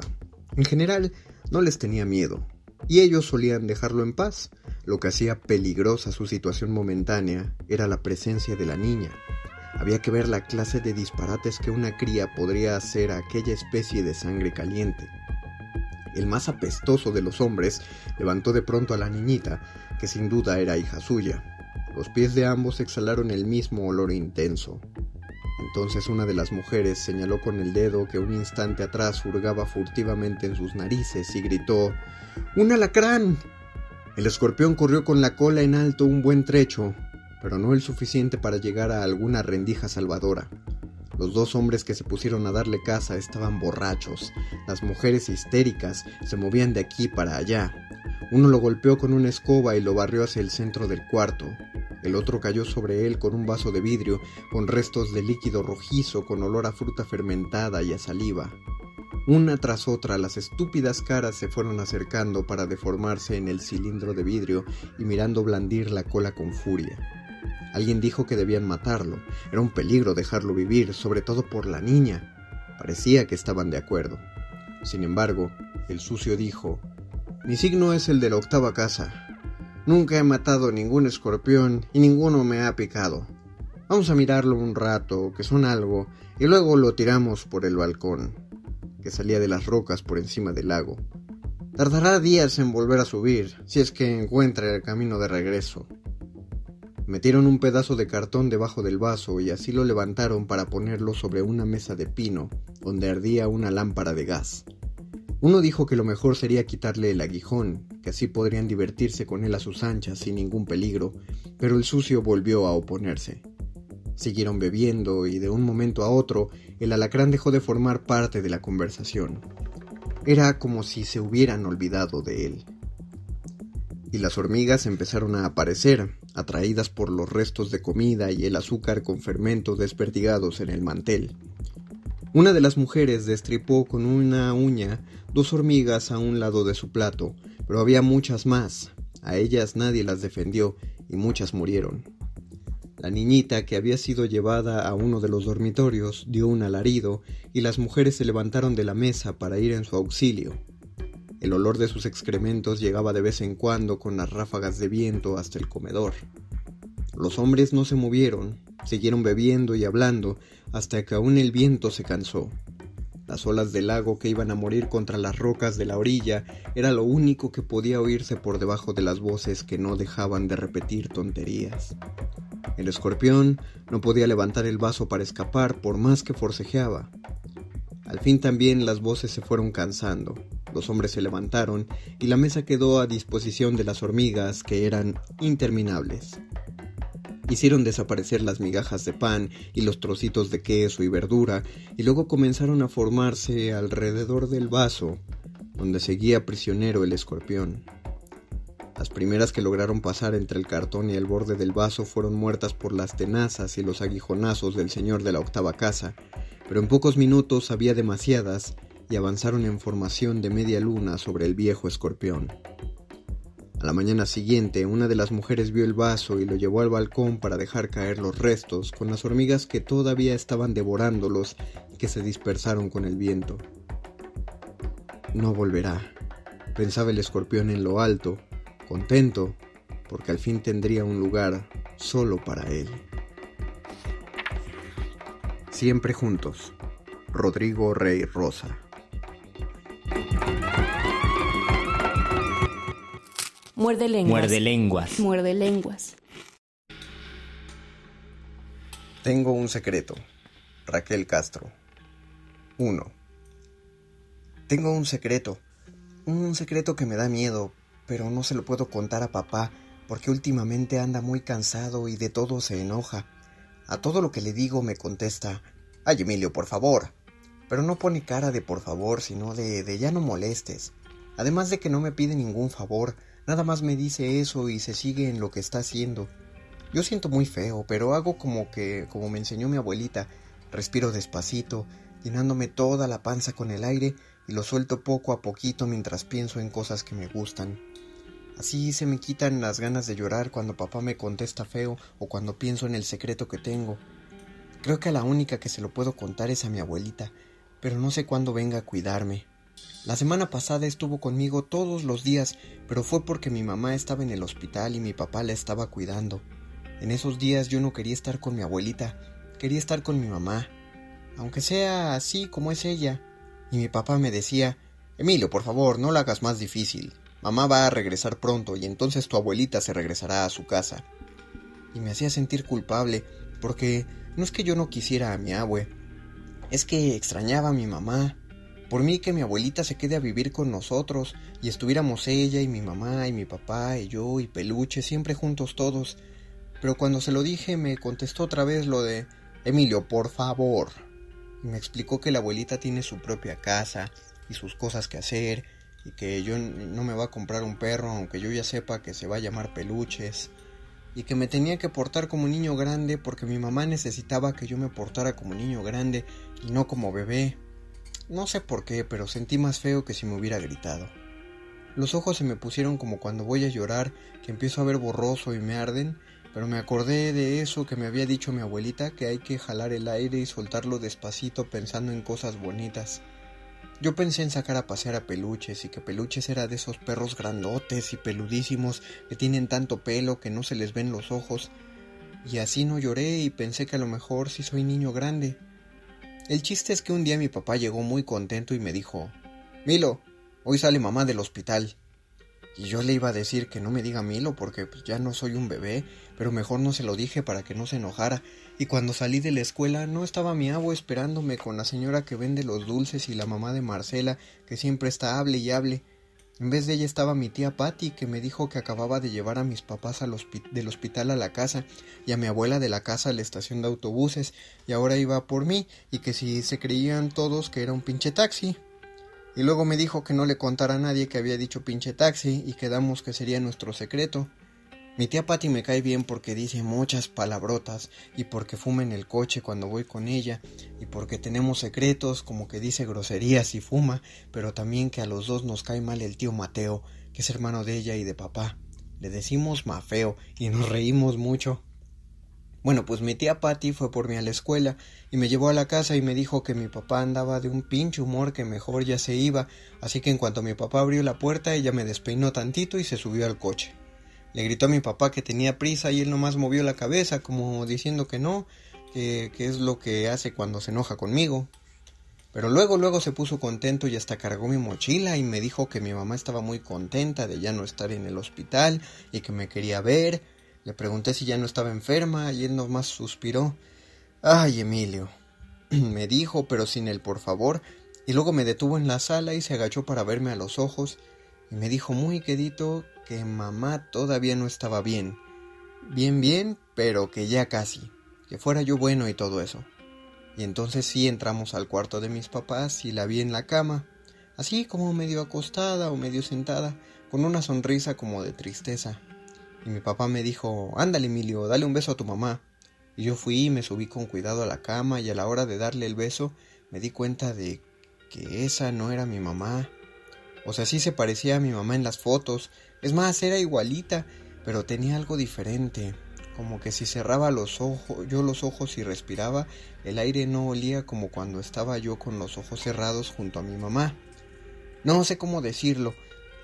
En general, no les tenía miedo, y ellos solían dejarlo en paz, lo que hacía peligrosa su situación momentánea era la presencia de la niña. Había que ver la clase de disparates que una cría podría hacer a aquella especie de sangre caliente. El más apestoso de los hombres levantó de pronto a la niñita, que sin duda era hija suya. Los pies de ambos exhalaron el mismo olor intenso. Entonces una de las mujeres señaló con el dedo que un instante atrás hurgaba furtivamente en sus narices y gritó ¡Un alacrán! El escorpión corrió con la cola en alto un buen trecho, pero no el suficiente para llegar a alguna rendija salvadora. Los dos hombres que se pusieron a darle caza estaban borrachos, las mujeres histéricas se movían de aquí para allá. Uno lo golpeó con una escoba y lo barrió hacia el centro del cuarto. El otro cayó sobre él con un vaso de vidrio, con restos de líquido rojizo, con olor a fruta fermentada y a saliva. Una tras otra las estúpidas caras se fueron acercando para deformarse en el cilindro de vidrio y mirando blandir la cola con furia. Alguien dijo que debían matarlo. Era un peligro dejarlo vivir, sobre todo por la niña. Parecía que estaban de acuerdo. Sin embargo, el sucio dijo, Mi signo es el de la octava casa. Nunca he matado ningún escorpión y ninguno me ha picado. Vamos a mirarlo un rato, que son algo, y luego lo tiramos por el balcón, que salía de las rocas por encima del lago. Tardará días en volver a subir, si es que encuentra el camino de regreso. Metieron un pedazo de cartón debajo del vaso y así lo levantaron para ponerlo sobre una mesa de pino, donde ardía una lámpara de gas. Uno dijo que lo mejor sería quitarle el aguijón, que así podrían divertirse con él a sus anchas sin ningún peligro, pero el sucio volvió a oponerse. Siguieron bebiendo y de un momento a otro el alacrán dejó de formar parte de la conversación. Era como si se hubieran olvidado de él. Y las hormigas empezaron a aparecer, atraídas por los restos de comida y el azúcar con fermento desperdigados en el mantel. Una de las mujeres destripó con una uña dos hormigas a un lado de su plato, pero había muchas más. A ellas nadie las defendió y muchas murieron. La niñita, que había sido llevada a uno de los dormitorios, dio un alarido y las mujeres se levantaron de la mesa para ir en su auxilio. El olor de sus excrementos llegaba de vez en cuando con las ráfagas de viento hasta el comedor. Los hombres no se movieron, siguieron bebiendo y hablando hasta que aún el viento se cansó. Las olas del lago que iban a morir contra las rocas de la orilla era lo único que podía oírse por debajo de las voces que no dejaban de repetir tonterías. El escorpión no podía levantar el vaso para escapar por más que forcejeaba. Al fin también las voces se fueron cansando. Los hombres se levantaron y la mesa quedó a disposición de las hormigas, que eran interminables. Hicieron desaparecer las migajas de pan y los trocitos de queso y verdura, y luego comenzaron a formarse alrededor del vaso, donde seguía prisionero el escorpión. Las primeras que lograron pasar entre el cartón y el borde del vaso fueron muertas por las tenazas y los aguijonazos del señor de la octava casa, pero en pocos minutos había demasiadas y avanzaron en formación de media luna sobre el viejo escorpión. A la mañana siguiente, una de las mujeres vio el vaso y lo llevó al balcón para dejar caer los restos, con las hormigas que todavía estaban devorándolos y que se dispersaron con el viento. No volverá, pensaba el escorpión en lo alto, contento, porque al fin tendría un lugar solo para él. Siempre juntos. Rodrigo Rey Rosa. Muerde lenguas. Muerde lenguas. Muerde lenguas. Tengo un secreto. Raquel Castro. 1. Tengo un secreto. Un secreto que me da miedo, pero no se lo puedo contar a papá porque últimamente anda muy cansado y de todo se enoja. A todo lo que le digo me contesta, ay Emilio, por favor. Pero no pone cara de por favor, sino de, de ya no molestes. Además de que no me pide ningún favor, Nada más me dice eso y se sigue en lo que está haciendo. Yo siento muy feo, pero hago como que, como me enseñó mi abuelita, respiro despacito, llenándome toda la panza con el aire y lo suelto poco a poquito mientras pienso en cosas que me gustan. Así se me quitan las ganas de llorar cuando papá me contesta feo o cuando pienso en el secreto que tengo. Creo que a la única que se lo puedo contar es a mi abuelita, pero no sé cuándo venga a cuidarme. La semana pasada estuvo conmigo todos los días, pero fue porque mi mamá estaba en el hospital y mi papá la estaba cuidando. En esos días yo no quería estar con mi abuelita, quería estar con mi mamá, aunque sea así como es ella. Y mi papá me decía, Emilio, por favor, no lo hagas más difícil. Mamá va a regresar pronto y entonces tu abuelita se regresará a su casa. Y me hacía sentir culpable, porque no es que yo no quisiera a mi abue, es que extrañaba a mi mamá por mí que mi abuelita se quede a vivir con nosotros y estuviéramos ella y mi mamá y mi papá y yo y Peluche siempre juntos todos. Pero cuando se lo dije me contestó otra vez lo de Emilio, por favor. Y me explicó que la abuelita tiene su propia casa y sus cosas que hacer y que yo no me va a comprar un perro aunque yo ya sepa que se va a llamar Peluches. y que me tenía que portar como niño grande porque mi mamá necesitaba que yo me portara como niño grande y no como bebé. No sé por qué, pero sentí más feo que si me hubiera gritado. Los ojos se me pusieron como cuando voy a llorar, que empiezo a ver borroso y me arden, pero me acordé de eso que me había dicho mi abuelita, que hay que jalar el aire y soltarlo despacito pensando en cosas bonitas. Yo pensé en sacar a pasear a Peluches y que Peluches era de esos perros grandotes y peludísimos que tienen tanto pelo que no se les ven los ojos. Y así no lloré y pensé que a lo mejor sí soy niño grande. El chiste es que un día mi papá llegó muy contento y me dijo, Milo, hoy sale mamá del hospital. Y yo le iba a decir que no me diga Milo porque pues, ya no soy un bebé, pero mejor no se lo dije para que no se enojara. Y cuando salí de la escuela no estaba mi abuelo esperándome con la señora que vende los dulces y la mamá de Marcela, que siempre está hable y hable. En vez de ella estaba mi tía Patty, que me dijo que acababa de llevar a mis papás del hospital a la casa y a mi abuela de la casa a la estación de autobuses, y ahora iba por mí, y que si se creían todos que era un pinche taxi. Y luego me dijo que no le contara a nadie que había dicho pinche taxi y quedamos que sería nuestro secreto. Mi tía Patty me cae bien porque dice muchas palabrotas y porque fuma en el coche cuando voy con ella y porque tenemos secretos como que dice groserías y fuma, pero también que a los dos nos cae mal el tío Mateo, que es hermano de ella y de papá. Le decimos mafeo y nos reímos mucho. Bueno, pues mi tía Patty fue por mí a la escuela y me llevó a la casa y me dijo que mi papá andaba de un pinche humor que mejor ya se iba, así que en cuanto mi papá abrió la puerta ella me despeinó tantito y se subió al coche. Le gritó a mi papá que tenía prisa y él nomás movió la cabeza como diciendo que no, que, es lo que hace cuando se enoja conmigo. Pero luego, luego se puso contento y hasta cargó mi mochila y me dijo que mi mamá estaba muy contenta de ya no estar en el hospital y que me quería ver le pregunté si ya no estaba enferma y él nomás suspiró. Ay, Emilio, <clears throat> me dijo, pero sin el por favor, y luego me detuvo en la sala y se agachó para verme a los ojos y me dijo muy quedito que mamá todavía no estaba bien. Bien, bien, pero que ya casi, que fuera yo bueno y todo eso. Y entonces sí entramos al cuarto de mis papás y la vi en la cama, así como medio acostada o medio sentada, con una sonrisa como de tristeza. Y mi papá me dijo, ándale Emilio, dale un beso a tu mamá. Y yo fui y me subí con cuidado a la cama y a la hora de darle el beso me di cuenta de que esa no era mi mamá. O sea, sí se parecía a mi mamá en las fotos. Es más, era igualita, pero tenía algo diferente. Como que si cerraba los ojos, yo los ojos y respiraba, el aire no olía como cuando estaba yo con los ojos cerrados junto a mi mamá. No sé cómo decirlo,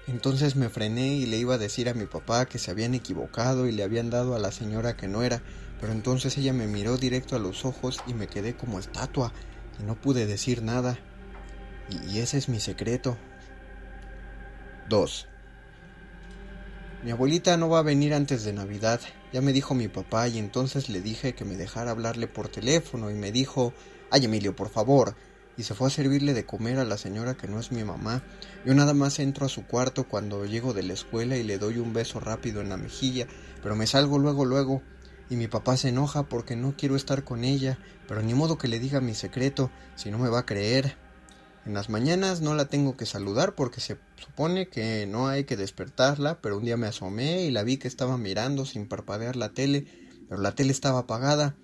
entonces me frené y le iba a decir a mi papá que se habían equivocado y le habían dado a la señora que no era, pero entonces ella me miró directo a los ojos y me quedé como estatua y no pude decir nada. Y, ese es mi secreto. 2. Mi abuelita no va a venir antes de Navidad, ya me dijo mi papá y entonces le dije que me dejara hablarle por teléfono y me dijo, ay Emilio, por favor, y se fue a servirle de comer a la señora que no es mi mamá. Yo nada más entro a su cuarto cuando llego de la escuela y le doy un beso rápido en la mejilla, pero me salgo luego luego y mi papá se enoja porque no quiero estar con ella, pero ni modo que le diga mi secreto, si no me va a creer. En las mañanas no la tengo que saludar porque se supone que no hay que despertarla, pero un día me asomé y la vi que estaba mirando sin parpadear la tele, pero la tele estaba apagada.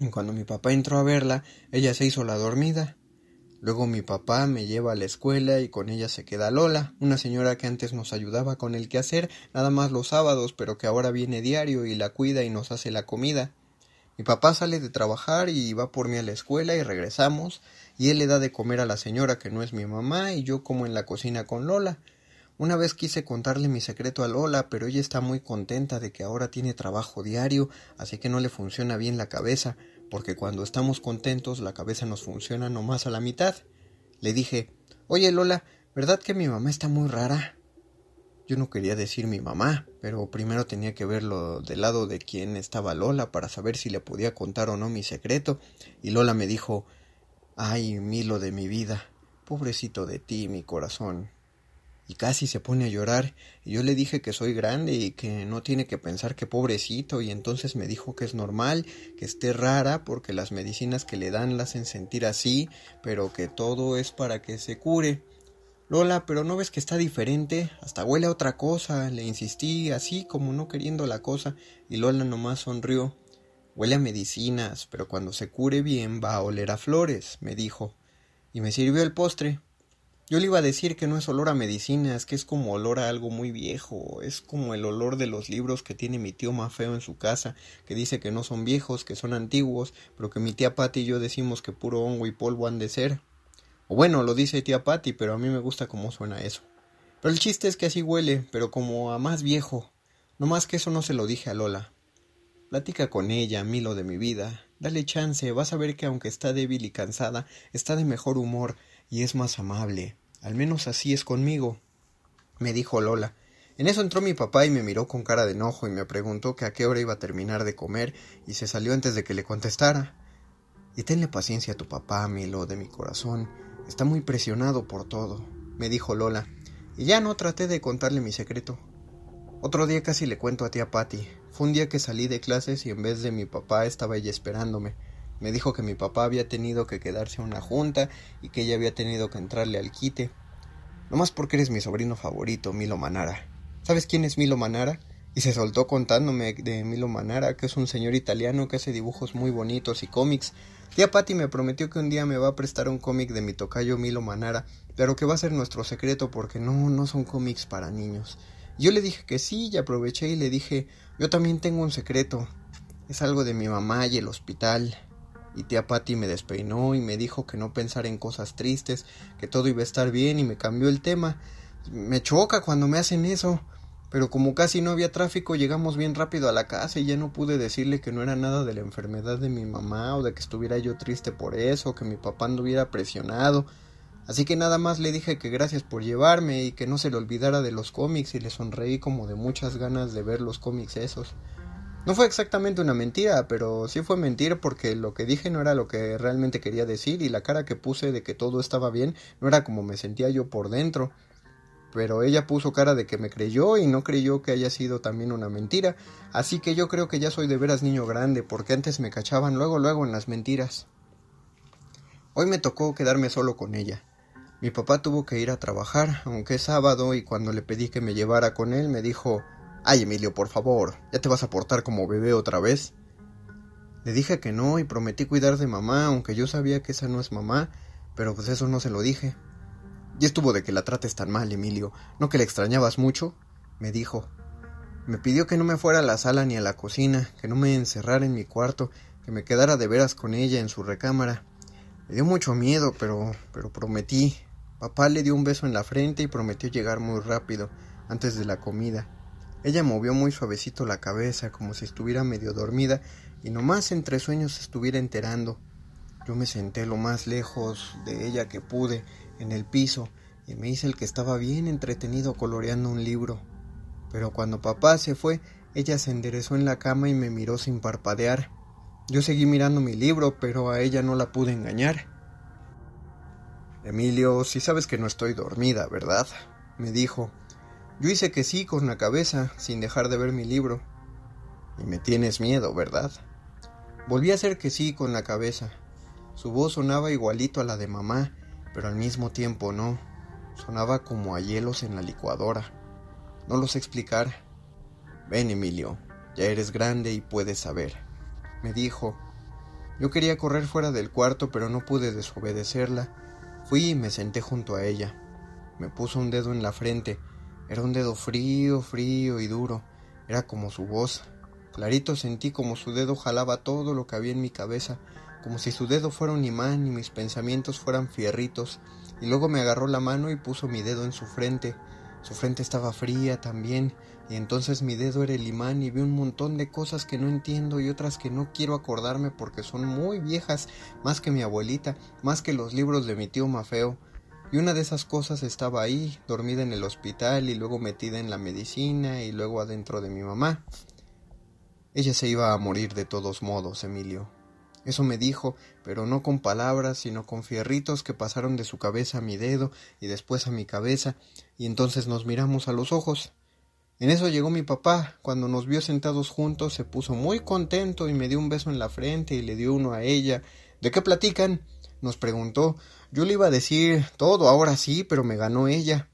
Y cuando mi papá entró a verla, ella se hizo la dormida. Luego mi papá me lleva a la escuela y con ella se queda Lola, una señora que antes nos ayudaba con el quehacer, nada más los sábados, pero que ahora viene diario y la cuida y nos hace la comida. Mi papá sale de trabajar y va por mí a la escuela y regresamos, y él le da de comer a la señora que no es mi mamá y yo como en la cocina con Lola. Una vez quise contarle mi secreto a Lola, pero ella está muy contenta de que ahora tiene trabajo diario, así que no le funciona bien la cabeza, porque cuando estamos contentos la cabeza nos funciona nomás a la mitad. Le dije, oye Lola, ¿verdad que mi mamá está muy rara? Yo no quería decir mi mamá, pero primero tenía que verlo del lado de quién estaba Lola para saber si le podía contar o no mi secreto, y Lola me dijo, ay, Milo de mi vida, pobrecito de ti, mi corazón, y casi se pone a llorar. Y yo le dije que soy grande y que no tiene que pensar que pobrecito. Y entonces me dijo que es normal, que esté rara porque las medicinas que le dan la hacen sentir así, pero que todo es para que se cure. Lola, pero no ves que está diferente, hasta huele a otra cosa, le insistí, así como no queriendo la cosa, y Lola nomás sonrió. Huele a medicinas, pero cuando se cure bien va a oler a flores, me dijo, y me sirvió el postre. Yo le iba a decir que no es olor a medicinas, que es como olor a algo muy viejo, es como el olor de los libros que tiene mi tío más feo en su casa, que dice que no son viejos, que son antiguos, pero que mi tía Patti y yo decimos que puro hongo y polvo han de ser. O bueno, lo dice tía Patty, pero a mí me gusta cómo suena eso. Pero el chiste es que así huele, pero como a más viejo. No más que eso no se lo dije a Lola. Platica con ella, Milo de mi vida. Dale chance, vas a ver que aunque está débil y cansada, está de mejor humor y es más amable. Al menos así es conmigo. Me dijo Lola. En eso entró mi papá y me miró con cara de enojo y me preguntó que a qué hora iba a terminar de comer y se salió antes de que le contestara. Y tenle paciencia a tu papá, Milo, de mi corazón. Está muy presionado por todo, me dijo Lola, y ya no traté de contarle mi secreto. Otro día casi le cuento a tía Patty. Fue un día que salí de clases y en vez de mi papá estaba ella esperándome. Me dijo que mi papá había tenido que quedarse a una junta y que ella había tenido que entrarle al quite. No más porque eres mi sobrino favorito, Milo Manara. ¿Sabes quién es Milo Manara? Y se soltó contándome de Milo Manara, que es un señor italiano que hace dibujos muy bonitos y cómics, Tía Patty me prometió que un día me va a prestar un cómic de mi tocayo Milo Manara, pero que va a ser nuestro secreto porque no, no son cómics para niños. Yo le dije que sí y aproveché y le dije, yo también tengo un secreto. Es algo de mi mamá y el hospital. Y tía Patty me despeinó y me dijo que no pensara en cosas tristes, que todo iba a estar bien y me cambió el tema. Me choca cuando me hacen eso pero como casi no había tráfico llegamos bien rápido a la casa y ya no pude decirle que no era nada de la enfermedad de mi mamá o de que estuviera yo triste por eso o que mi papá anduviera presionado. Así que nada más le dije que gracias por llevarme y que no se le olvidara de los cómics y le sonreí como de muchas ganas de ver los cómics esos. No fue exactamente una mentira, pero sí fue mentir porque lo que dije no era lo que realmente quería decir y la cara que puse de que todo estaba bien no era como me sentía yo por dentro pero ella puso cara de que me creyó y no creyó que haya sido también una mentira, así que yo creo que ya soy de veras niño grande, porque antes me cachaban luego luego en las mentiras. Hoy me tocó quedarme solo con ella. Mi papá tuvo que ir a trabajar, aunque es sábado, y cuando le pedí que me llevara con él, me dijo Ay, Emilio, por favor, ¿ya te vas a portar como bebé otra vez? Le dije que no y prometí cuidar de mamá, aunque yo sabía que esa no es mamá, pero pues eso no se lo dije. Y estuvo de que la trates tan mal, Emilio. ¿No que le extrañabas mucho? me dijo. Me pidió que no me fuera a la sala ni a la cocina, que no me encerrara en mi cuarto, que me quedara de veras con ella en su recámara. Me dio mucho miedo, pero pero prometí. Papá le dio un beso en la frente y prometió llegar muy rápido, antes de la comida. Ella movió muy suavecito la cabeza, como si estuviera medio dormida, y nomás entre sueños estuviera enterando. Yo me senté lo más lejos de ella que pude, en el piso y me hice el que estaba bien entretenido coloreando un libro. Pero cuando papá se fue, ella se enderezó en la cama y me miró sin parpadear. Yo seguí mirando mi libro, pero a ella no la pude engañar. Emilio, si sabes que no estoy dormida, ¿verdad? me dijo. Yo hice que sí con la cabeza, sin dejar de ver mi libro. Y me tienes miedo, ¿verdad? Volví a hacer que sí con la cabeza. Su voz sonaba igualito a la de mamá, pero al mismo tiempo no. Sonaba como a hielos en la licuadora. No lo sé explicar. Ven, Emilio, ya eres grande y puedes saber. Me dijo. Yo quería correr fuera del cuarto, pero no pude desobedecerla. Fui y me senté junto a ella. Me puso un dedo en la frente. Era un dedo frío, frío y duro. Era como su voz. Clarito sentí como su dedo jalaba todo lo que había en mi cabeza como si su dedo fuera un imán y mis pensamientos fueran fierritos, y luego me agarró la mano y puso mi dedo en su frente. Su frente estaba fría también, y entonces mi dedo era el imán y vi un montón de cosas que no entiendo y otras que no quiero acordarme porque son muy viejas, más que mi abuelita, más que los libros de mi tío Mafeo. Y una de esas cosas estaba ahí, dormida en el hospital y luego metida en la medicina y luego adentro de mi mamá. Ella se iba a morir de todos modos, Emilio. Eso me dijo, pero no con palabras, sino con fierritos que pasaron de su cabeza a mi dedo y después a mi cabeza, y entonces nos miramos a los ojos. En eso llegó mi papá. Cuando nos vio sentados juntos se puso muy contento y me dio un beso en la frente y le dio uno a ella. ¿De qué platican? Nos preguntó. Yo le iba a decir todo, ahora sí, pero me ganó ella.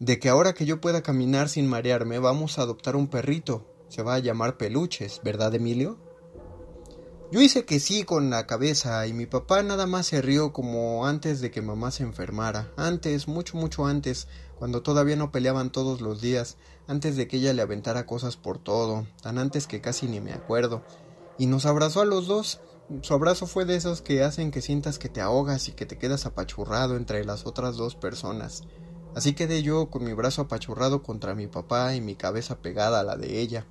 De que ahora que yo pueda caminar sin marearme, vamos a adoptar un perrito. Se va a llamar Peluches, ¿verdad, Emilio? Yo hice que sí con la cabeza y mi papá nada más se rió como antes de que mamá se enfermara. Antes, mucho, mucho antes, cuando todavía no peleaban todos los días, antes de que ella le aventara cosas por todo, tan antes que casi ni me acuerdo. Y nos abrazó a los dos. Su abrazo fue de esos que hacen que sientas que te ahogas y que te quedas apachurrado entre las otras dos personas. Así quedé yo con mi brazo apachurrado contra mi papá y mi cabeza pegada a la de ella.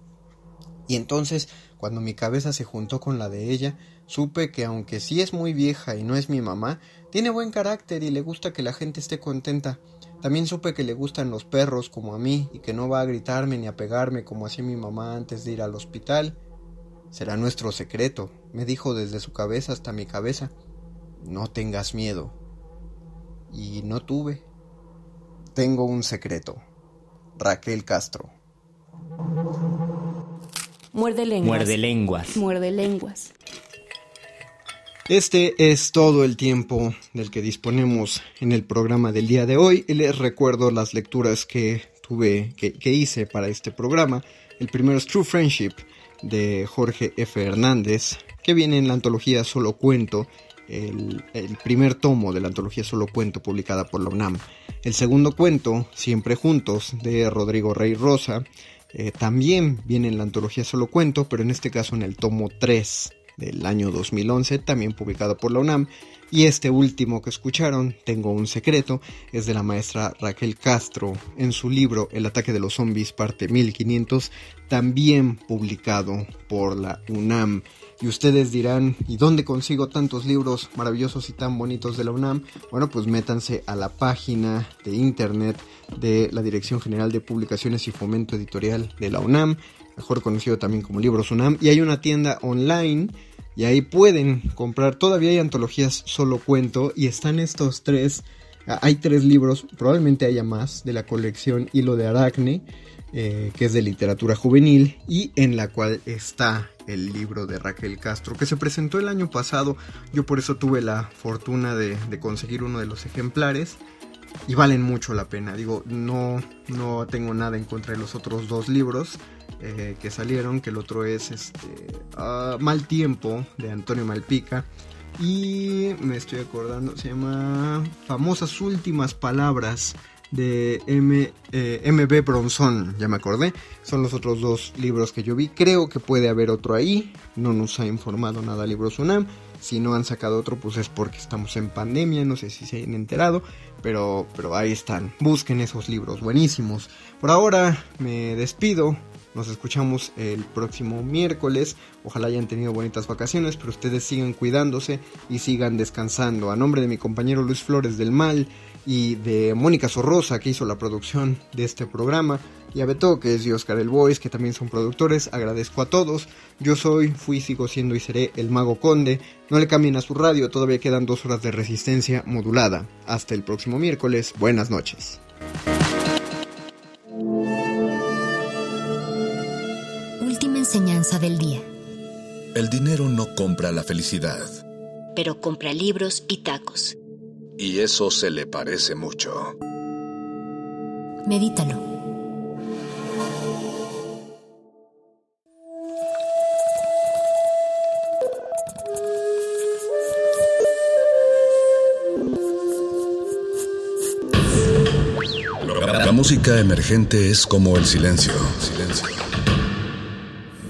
Y entonces, cuando mi cabeza se juntó con la de ella, supe que aunque sí es muy vieja y no es mi mamá, tiene buen carácter y le gusta que la gente esté contenta. También supe que le gustan los perros como a mí y que no va a gritarme ni a pegarme como hacía mi mamá antes de ir al hospital. Será nuestro secreto, me dijo desde su cabeza hasta mi cabeza. No tengas miedo. Y no tuve. Tengo un secreto. Raquel Castro. Muerde lenguas. Muerde lenguas. Muerde lenguas. Este es todo el tiempo del que disponemos en el programa del día de hoy. Les recuerdo las lecturas que tuve, que, hice para este programa. El primero es True Friendship de Jorge F. Hernández, que viene en la antología Solo Cuento, el, el, primer tomo de la antología Solo Cuento publicada por la UNAM. El segundo cuento, Siempre Juntos, de Rodrigo Rey Rosa, eh, también viene en la antología Solo Cuento, pero en este caso en el tomo 3 del año 2011, también publicado por la UNAM. Y este último que escucharon, Tengo un secreto, es de la maestra Raquel Castro en su libro El ataque de los zombies, parte 1500, también publicado por la UNAM. Y ustedes dirán, ¿y dónde consigo tantos libros maravillosos y tan bonitos de la UNAM? Bueno, pues métanse a la página de internet de la Dirección General de Publicaciones y Fomento Editorial de la UNAM, mejor conocido también como Libros UNAM, y hay una tienda online y ahí pueden comprar, todavía hay antologías solo cuento y están estos tres, hay tres libros, probablemente haya más, de la colección Hilo de Aracne, eh, que es de literatura juvenil y en la cual está el libro de Raquel Castro que se presentó el año pasado. Yo por eso tuve la fortuna de, de conseguir uno de los ejemplares y valen mucho la pena. Digo, no, no tengo nada en contra de los otros dos libros eh, que salieron, que el otro es este, uh, Mal Tiempo de Antonio Malpica. Y me estoy acordando, se llama Famosas Últimas Palabras de M, eh, MB Bronson, ya me acordé. Son los otros dos libros que yo vi. Creo que puede haber otro ahí. No nos ha informado nada Libros UNAM. Si no han sacado otro, pues es porque estamos en pandemia. No sé si se han enterado. Pero, pero ahí están. Busquen esos libros buenísimos. Por ahora me despido. Nos escuchamos el próximo miércoles. Ojalá hayan tenido bonitas vacaciones, pero ustedes sigan cuidándose y sigan descansando. A nombre de mi compañero Luis Flores del Mal y de Mónica Sorrosa, que hizo la producción de este programa, y a Betoques y Oscar El Boys, que también son productores, agradezco a todos. Yo soy, fui, sigo siendo y seré el Mago Conde. No le cambien a su radio, todavía quedan dos horas de resistencia modulada. Hasta el próximo miércoles, buenas noches. Enseñanza del día. El dinero no compra la felicidad. Pero compra libros y tacos. Y eso se le parece mucho. Medítalo. La música emergente es como el silencio. Silencio.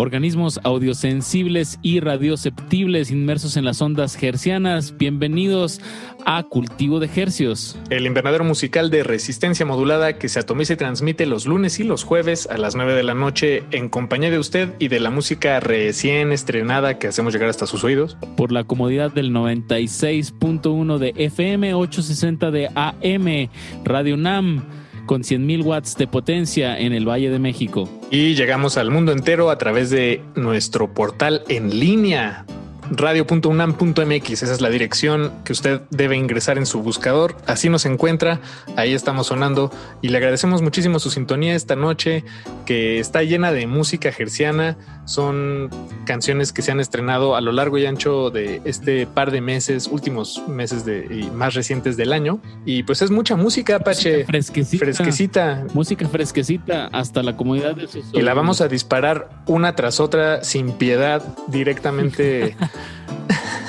Organismos audiosensibles y radioceptibles inmersos en las ondas hercianas. Bienvenidos a Cultivo de Hercios. El invernadero musical de resistencia modulada que se atomiza y transmite los lunes y los jueves a las 9 de la noche en compañía de usted y de la música recién estrenada que hacemos llegar hasta sus oídos. Por la comodidad del 96.1 de FM, 860 de AM, Radio NAM con 100.000 watts de potencia en el Valle de México. Y llegamos al mundo entero a través de nuestro portal en línea radio.unam.mx. Esa es la dirección que usted debe ingresar en su buscador. Así nos encuentra. Ahí estamos sonando y le agradecemos muchísimo su sintonía esta noche que está llena de música gerciana. Son canciones que se han estrenado a lo largo y ancho de este par de meses, últimos meses de, y más recientes del año. Y pues es mucha música, Apache. fresquecita. Fresquecita. Música fresquecita hasta la comodidad de sus Y la vamos a disparar una tras otra sin piedad directamente <laughs>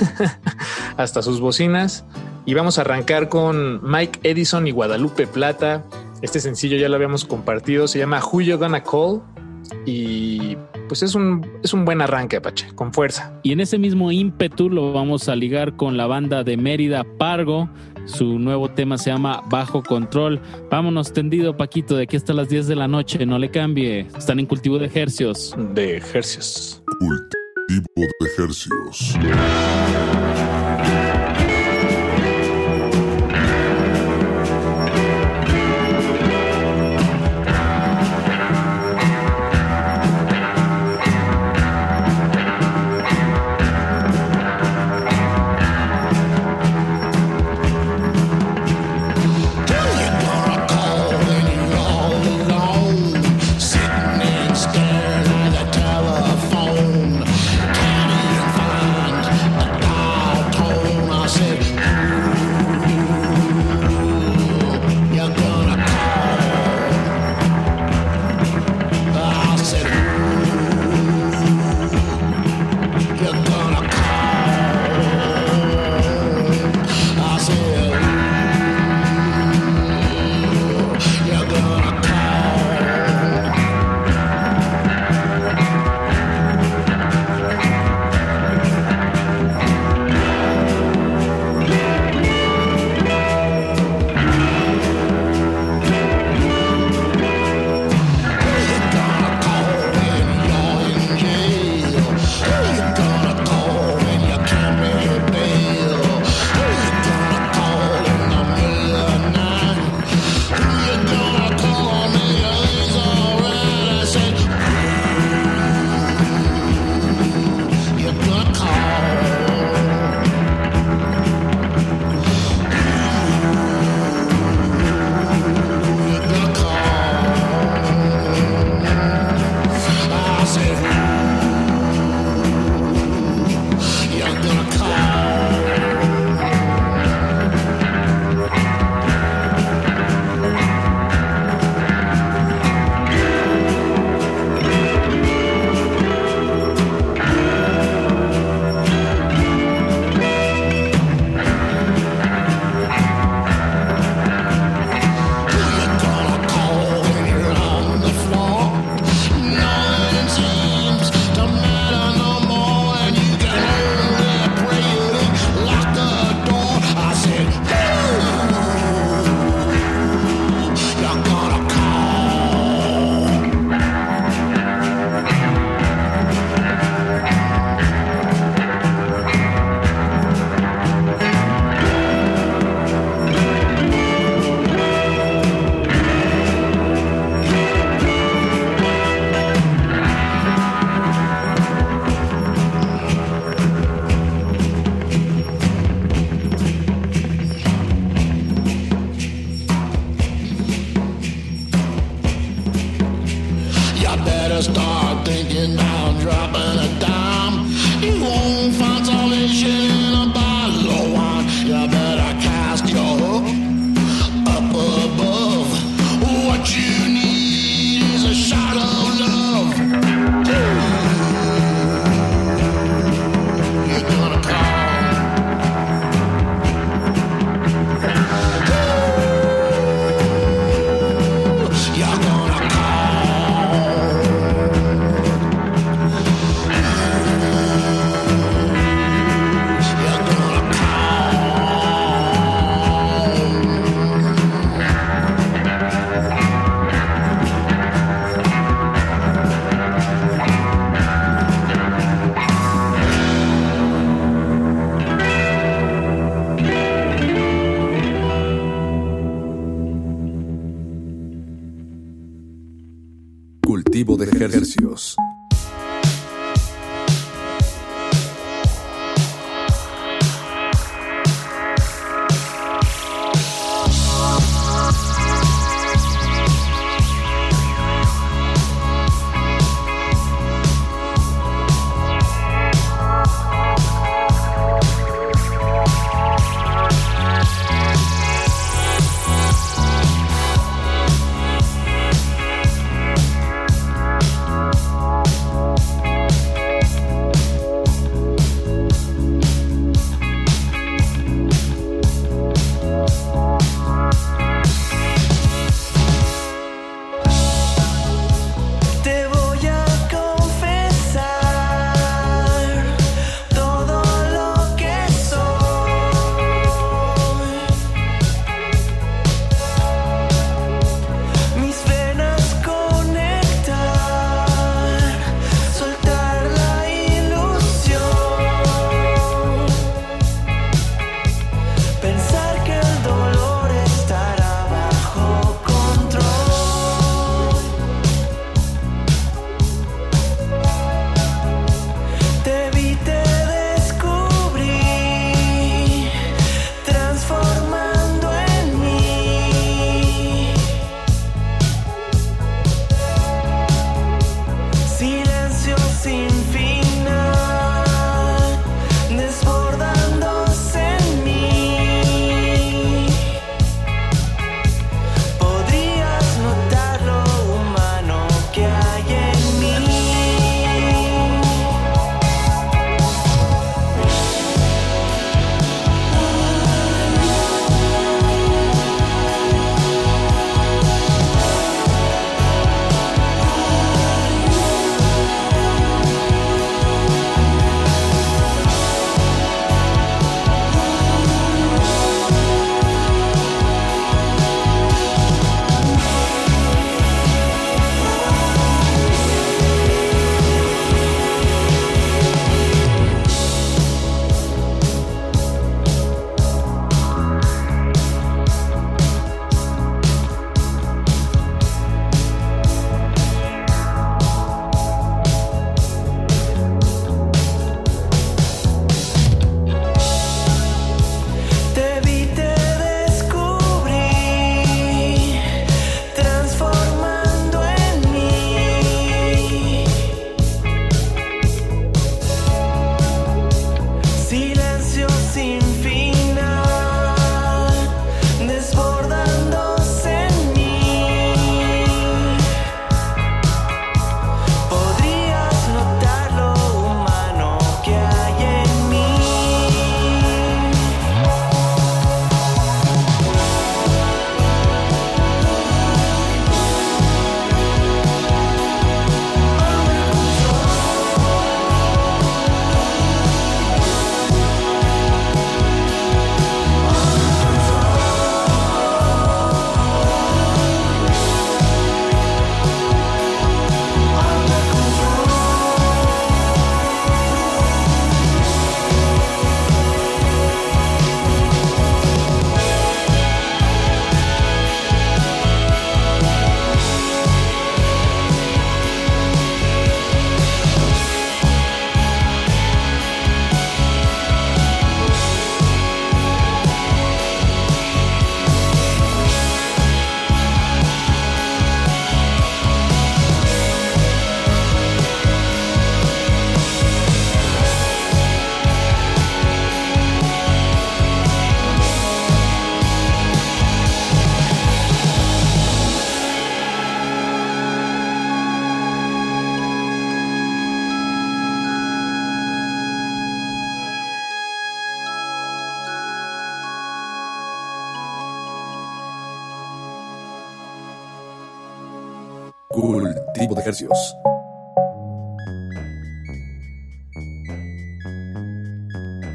<laughs> hasta sus bocinas. Y vamos a arrancar con Mike Edison y Guadalupe Plata. Este sencillo ya lo habíamos compartido, se llama Who You Gonna Call. Y pues es un, es un buen arranque, Apache, con fuerza. Y en ese mismo ímpetu lo vamos a ligar con la banda de Mérida Pargo. Su nuevo tema se llama Bajo Control. Vámonos tendido, Paquito, de aquí hasta las 10 de la noche. No le cambie. Están en cultivo de ejercios. De ejercios. Cultivo de ejercios.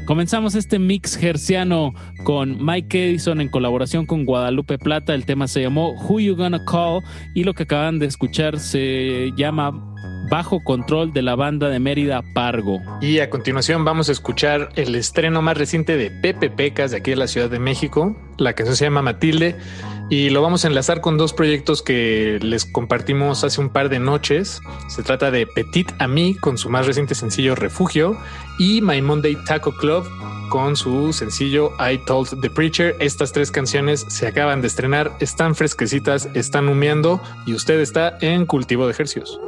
Comenzamos este mix gerciano con Mike Edison en colaboración con Guadalupe Plata. El tema se llamó Who You Gonna Call y lo que acaban de escuchar se llama Bajo Control de la banda de Mérida Pargo. Y a continuación vamos a escuchar el estreno más reciente de Pepe Pecas de aquí de la Ciudad de México. La canción se llama Matilde. Y lo vamos a enlazar con dos proyectos que les compartimos hace un par de noches. Se trata de Petit Ami con su más reciente sencillo Refugio y My Monday Taco Club con su sencillo I Told the Preacher. Estas tres canciones se acaban de estrenar, están fresquecitas, están humeando y usted está en cultivo de ejercicios.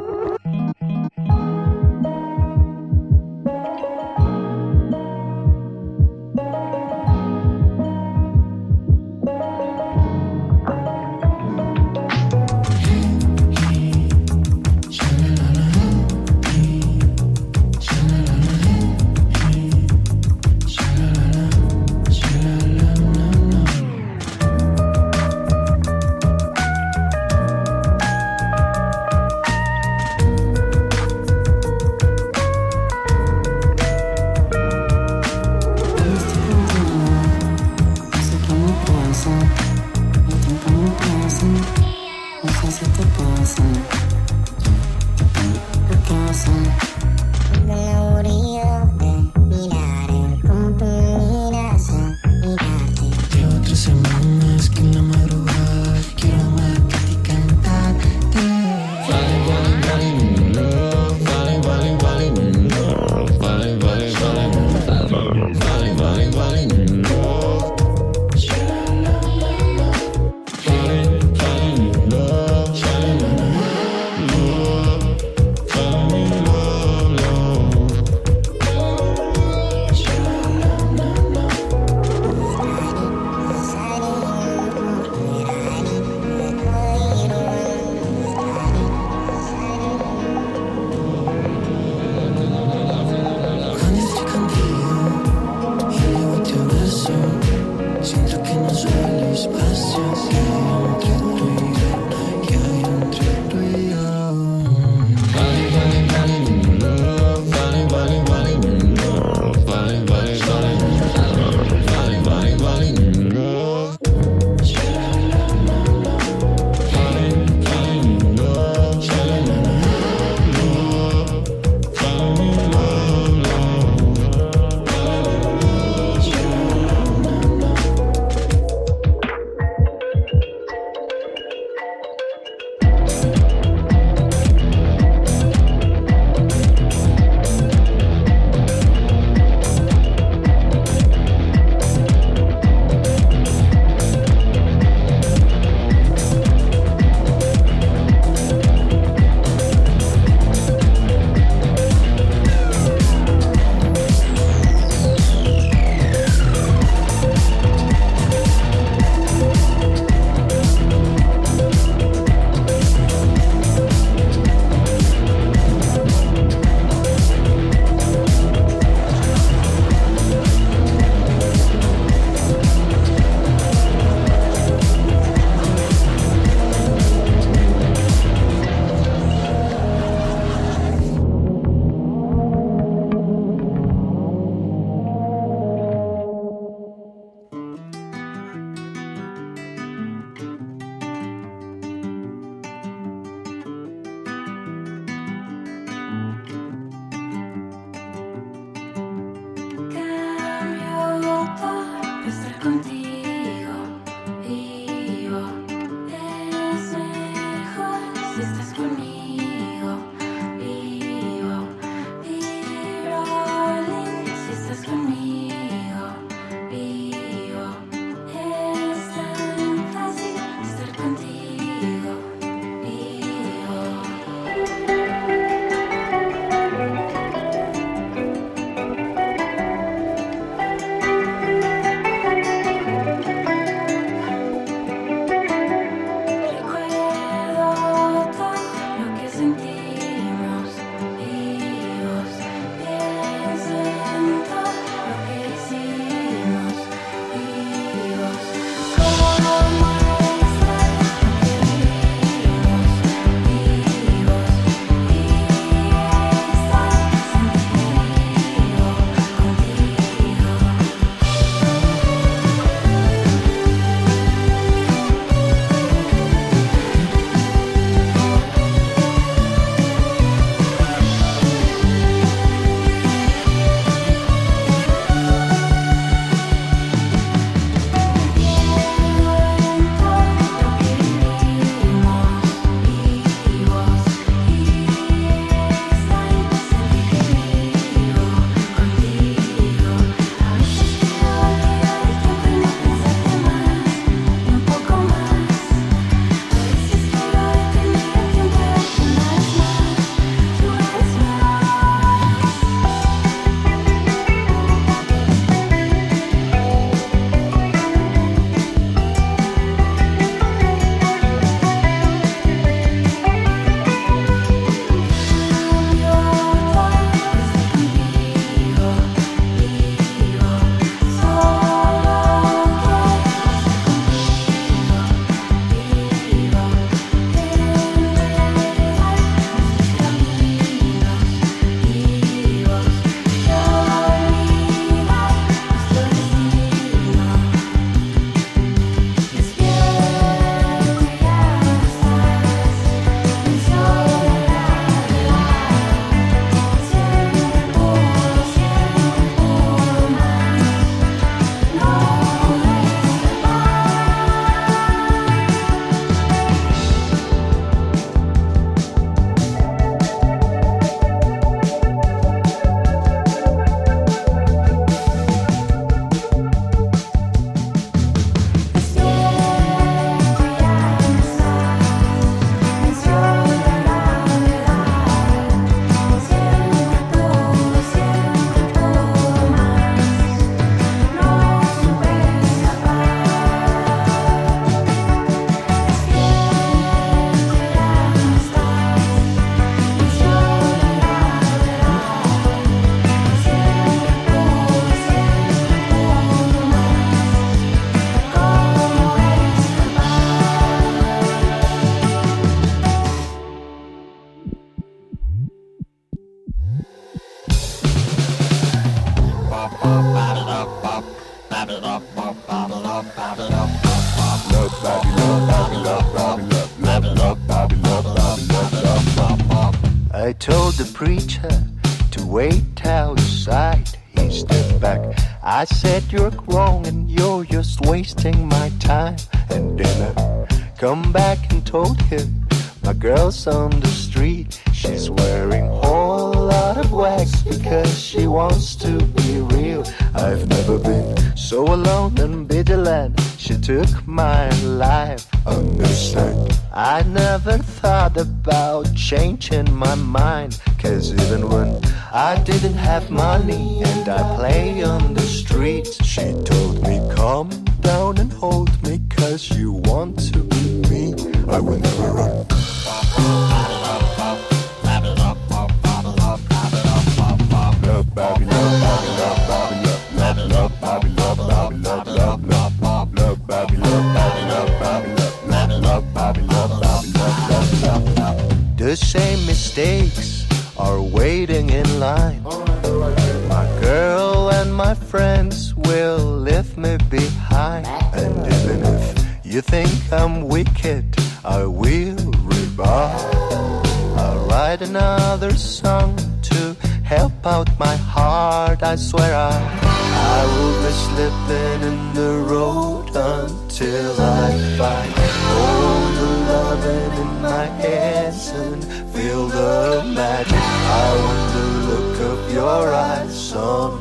I told the preacher to wait outside. He stepped back. I said, You're wrong and you're just wasting my time. And then I come back and told him, My girl's on the street. Alone and vigilant. She took my life. Understand? I never thought about changing my mind. Cause even when I didn't have money and I play on the streets, she told me, Come down and hold me, cause you want to be me. I will never run. Same mistakes are waiting in line. My girl and my friends will leave me behind. And even if you think I'm wicked, I will rebound. I'll write another song to help out my heart. I swear I, I will be slipping in the road until I find the magic. I want the look of your eyes on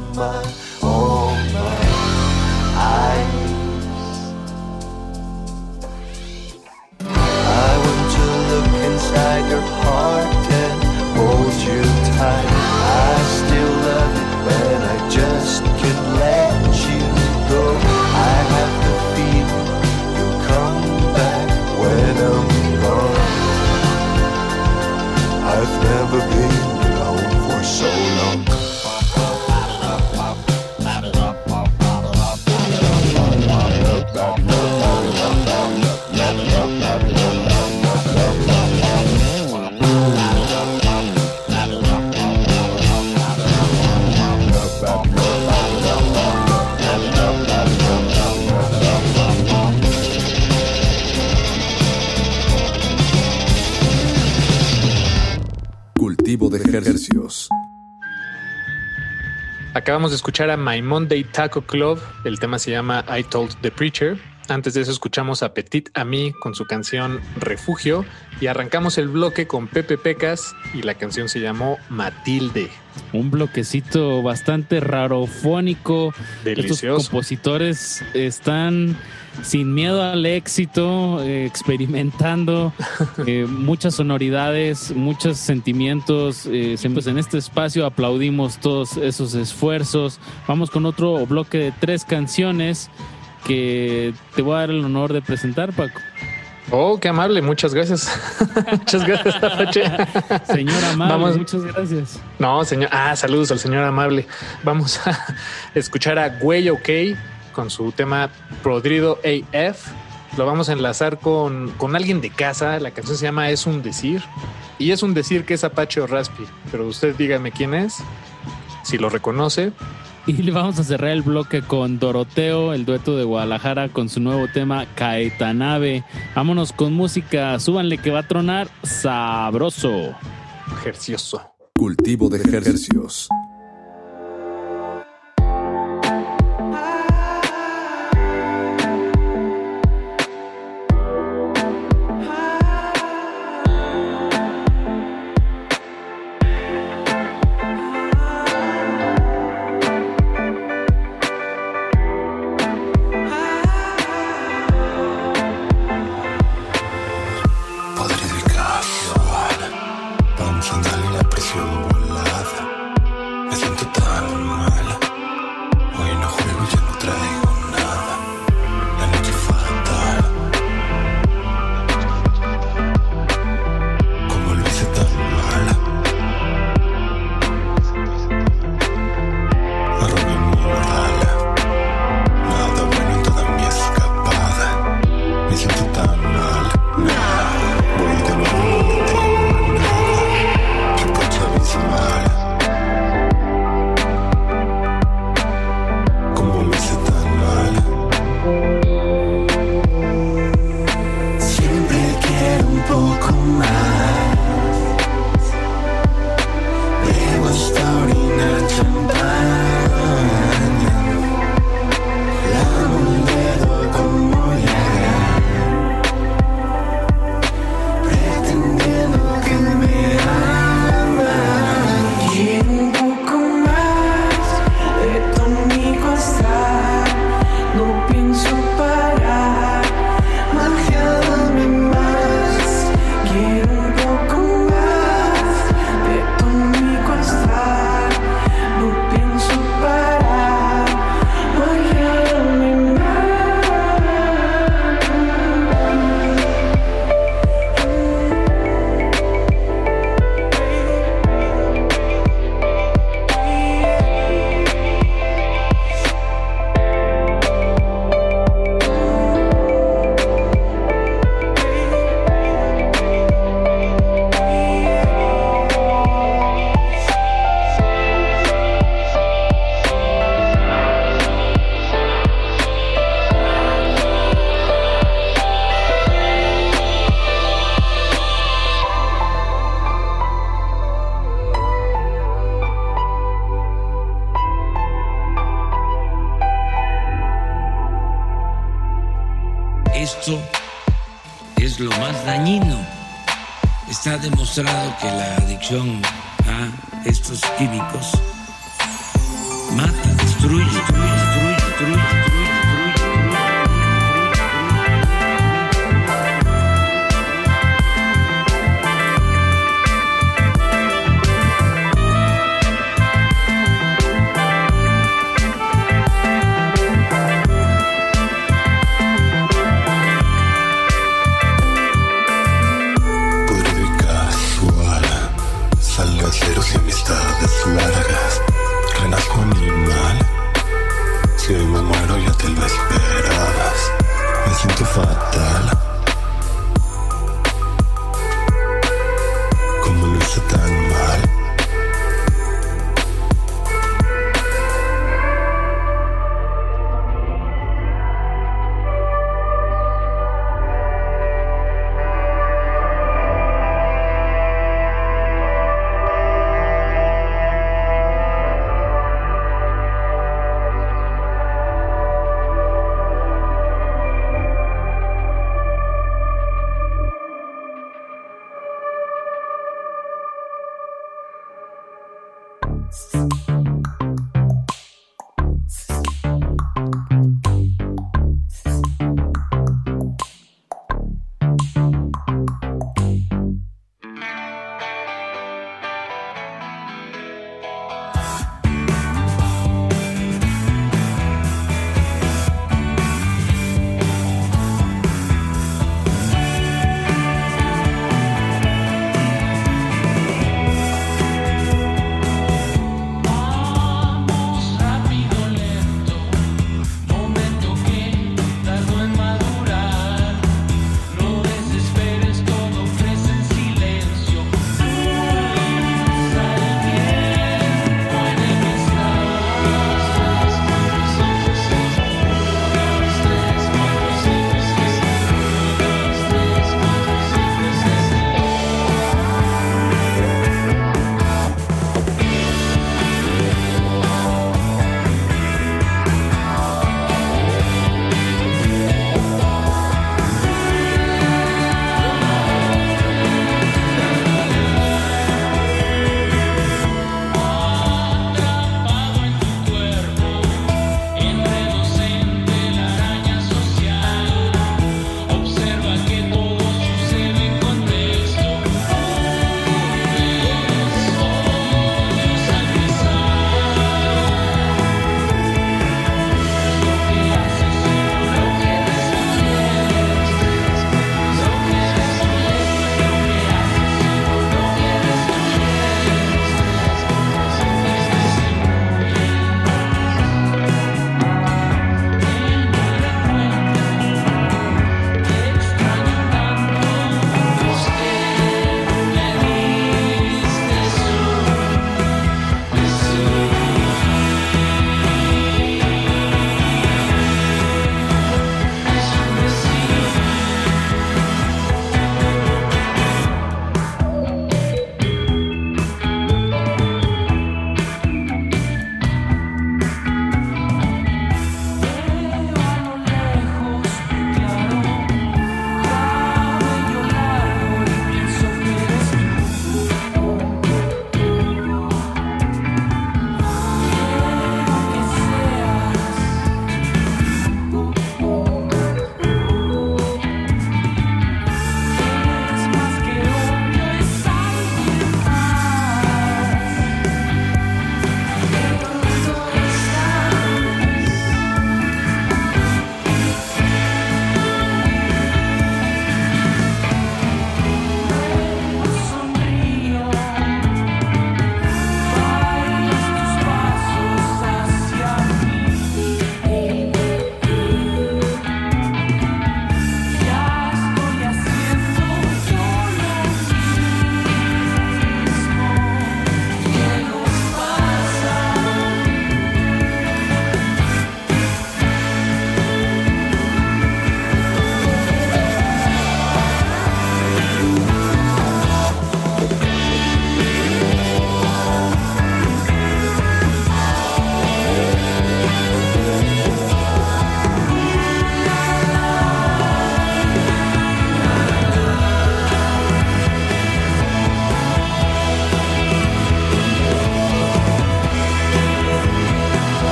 Acabamos de escuchar a My Monday Taco Club. El tema se llama I Told the Preacher. Antes de eso escuchamos a Petit Ami con su canción Refugio y arrancamos el bloque con Pepe Pecas y la canción se llamó Matilde. Un bloquecito bastante rarofónico. Delicioso. Estos compositores están sin miedo al éxito, eh, experimentando <laughs> eh, muchas sonoridades, muchos sentimientos. Eh, siempre en este espacio aplaudimos todos esos esfuerzos. Vamos con otro bloque de tres canciones que te voy a dar el honor de presentar, Paco. Oh, qué amable, muchas gracias. <laughs> muchas gracias, Apache. <laughs> Señor amable, Vamos. muchas gracias. No, señor. Ah, saludos al señor amable. Vamos a escuchar a Güey OK con su tema Prodrido AF. Lo vamos a enlazar con, con alguien de casa. La canción se llama Es un decir. Y es un decir que es Apache o Raspi. Pero usted dígame quién es. Si lo reconoce. Y le vamos a cerrar el bloque con Doroteo, el dueto de Guadalajara, con su nuevo tema Caetanave. Vámonos con música, súbanle que va a tronar sabroso. Ejercioso. Cultivo de ejercicios.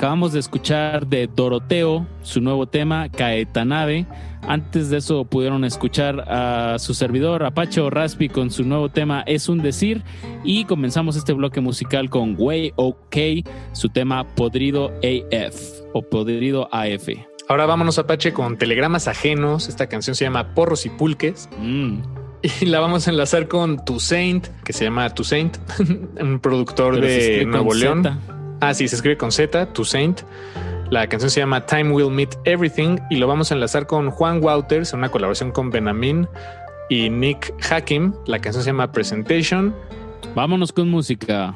Acabamos de escuchar de Doroteo su nuevo tema, Caetanave. Antes de eso pudieron escuchar a su servidor Apache Raspi con su nuevo tema Es un decir. Y comenzamos este bloque musical con Way OK, su tema Podrido AF o Podrido AF. Ahora vámonos Apache con telegramas ajenos. Esta canción se llama Porros y Pulques. Mm. Y la vamos a enlazar con Toussaint, que se llama Toussaint, <laughs> un productor Pero de Nuevo León. Z. Ah, sí, se escribe con Z, Toussaint. La canción se llama Time Will Meet Everything y lo vamos a enlazar con Juan Wouters, una colaboración con Benamin y Nick Hakim. La canción se llama Presentation. Vámonos con música.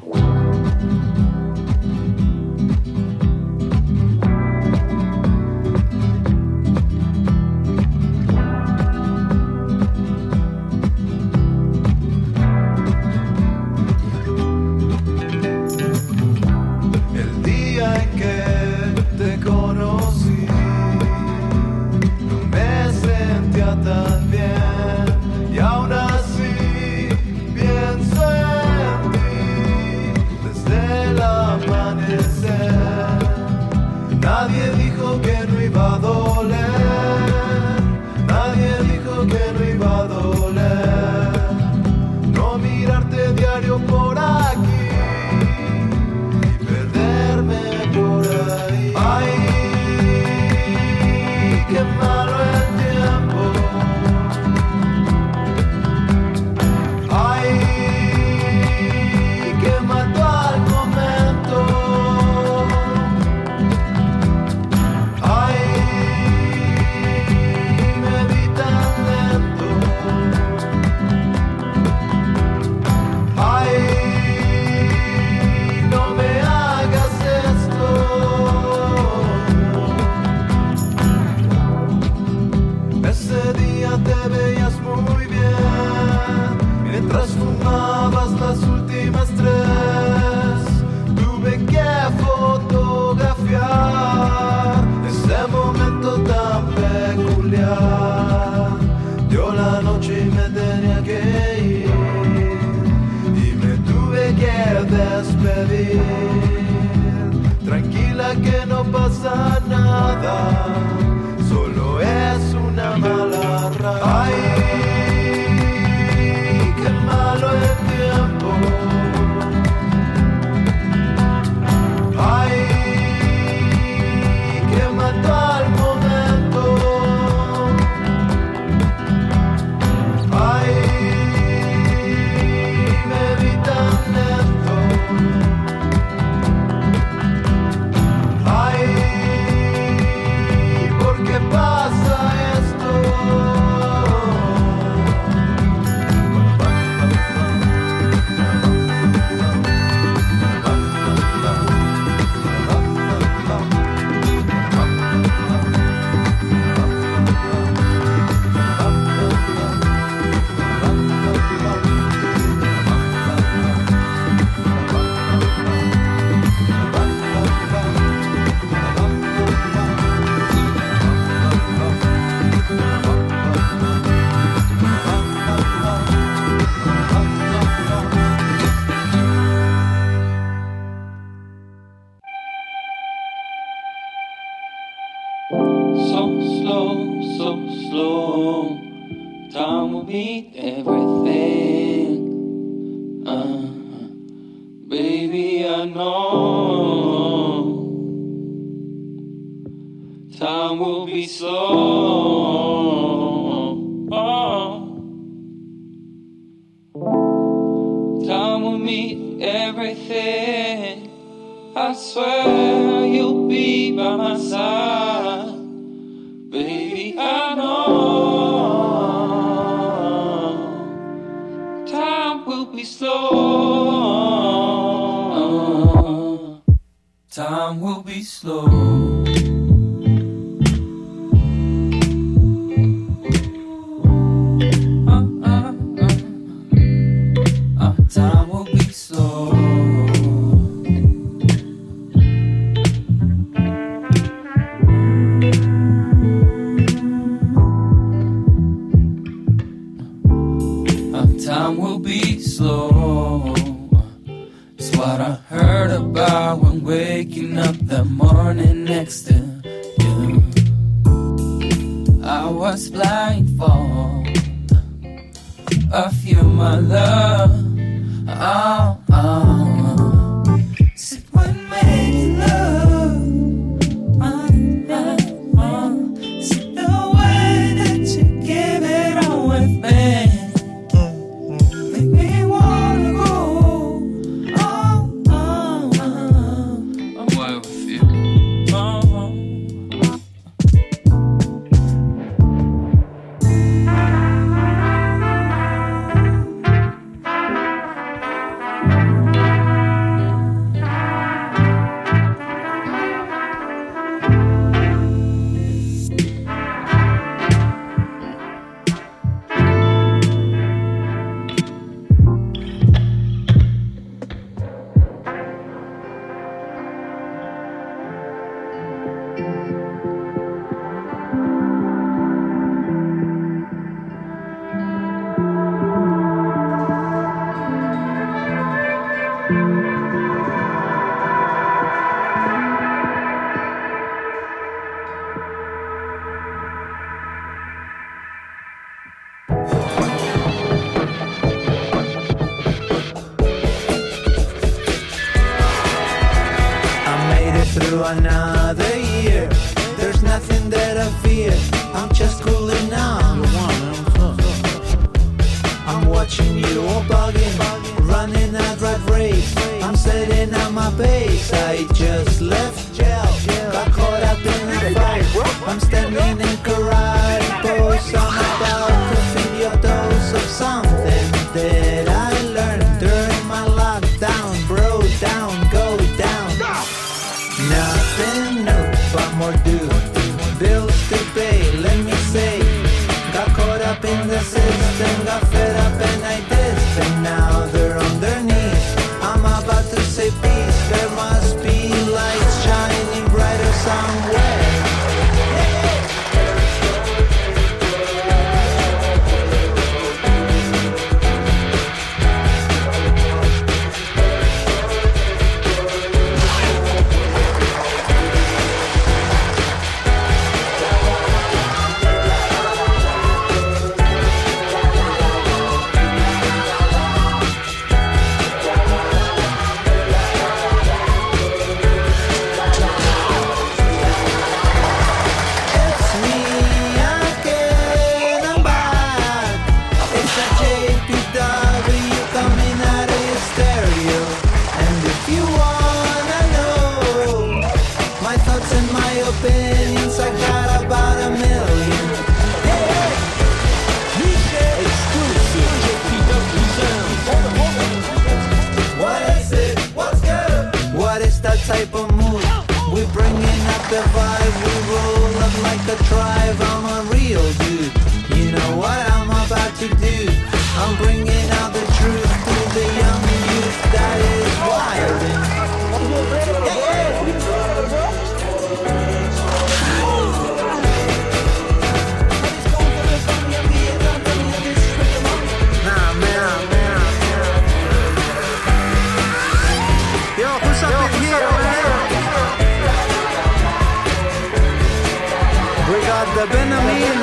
Hakeem,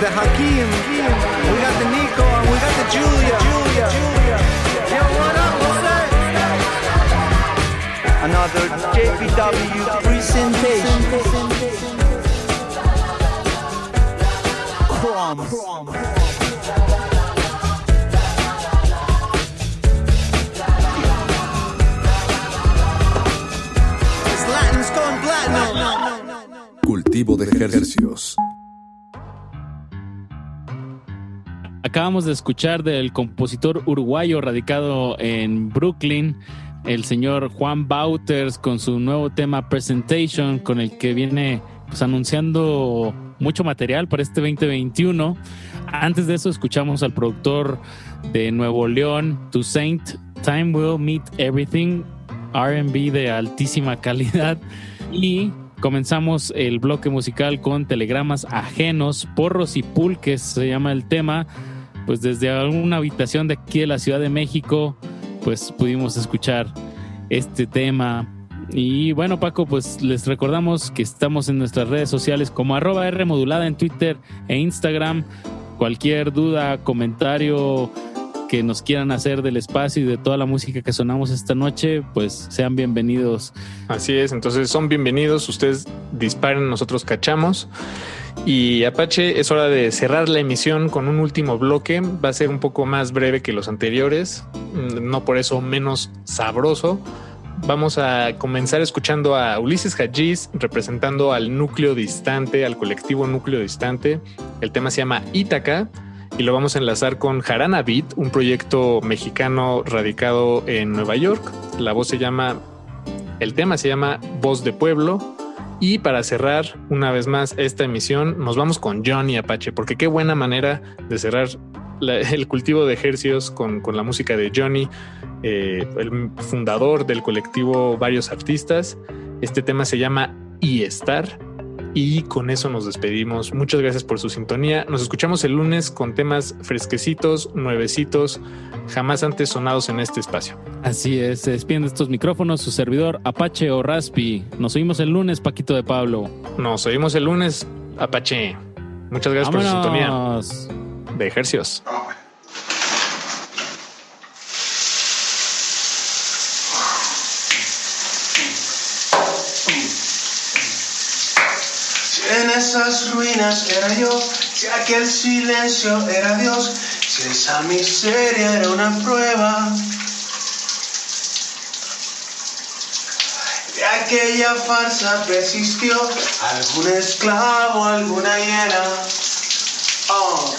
the Hakeem. We got the Nico and we got the Julia. Julia. Julia. Yo, what up? What's that? Another JPW presentation. Crumbs. Crumbs. Cultivo de ejercicios. Acabamos de escuchar del compositor uruguayo radicado en Brooklyn, el señor Juan Bauters, con su nuevo tema Presentation, con el que viene pues, anunciando mucho material para este 2021. Antes de eso, escuchamos al productor de Nuevo León, To Saint, Time Will Meet Everything, RB de altísima calidad. Y Comenzamos el bloque musical con Telegramas Ajenos, Porros y Pulques se llama el tema, pues desde alguna habitación de aquí de la Ciudad de México, pues pudimos escuchar este tema. Y bueno, Paco, pues les recordamos que estamos en nuestras redes sociales como arroba R modulada en Twitter e Instagram. Cualquier duda, comentario que nos quieran hacer del espacio y de toda la música que sonamos esta noche, pues sean bienvenidos. Así es, entonces son bienvenidos, ustedes disparen, nosotros cachamos. Y Apache, es hora de cerrar la emisión con un último bloque. Va a ser un poco más breve que los anteriores, mm, no por eso menos sabroso. Vamos a comenzar escuchando a Ulises Hajiz representando al núcleo distante, al colectivo núcleo distante. El tema se llama Ítaca y lo vamos a enlazar con Jarana Beat, un proyecto mexicano radicado en Nueva York. La voz se llama, el tema se llama Voz de Pueblo. Y para cerrar una vez más esta emisión, nos vamos con Johnny Apache, porque qué buena manera de cerrar el cultivo de ejercios con, con la música de Johnny, eh, el fundador del colectivo Varios Artistas. Este tema se llama Y Estar. Y con eso nos despedimos. Muchas gracias por su sintonía. Nos escuchamos el lunes con temas fresquecitos, nuevecitos, jamás antes sonados en este espacio. Así es, se despiden de estos micrófonos su servidor Apache o Raspi. Nos oímos el lunes, Paquito de Pablo. Nos oímos el lunes, Apache. Muchas gracias por su sintonía de ejercios. Esas ruinas era yo, si aquel silencio era Dios, si esa miseria era una prueba. De aquella farsa persistió algún esclavo, alguna hiena. Oh.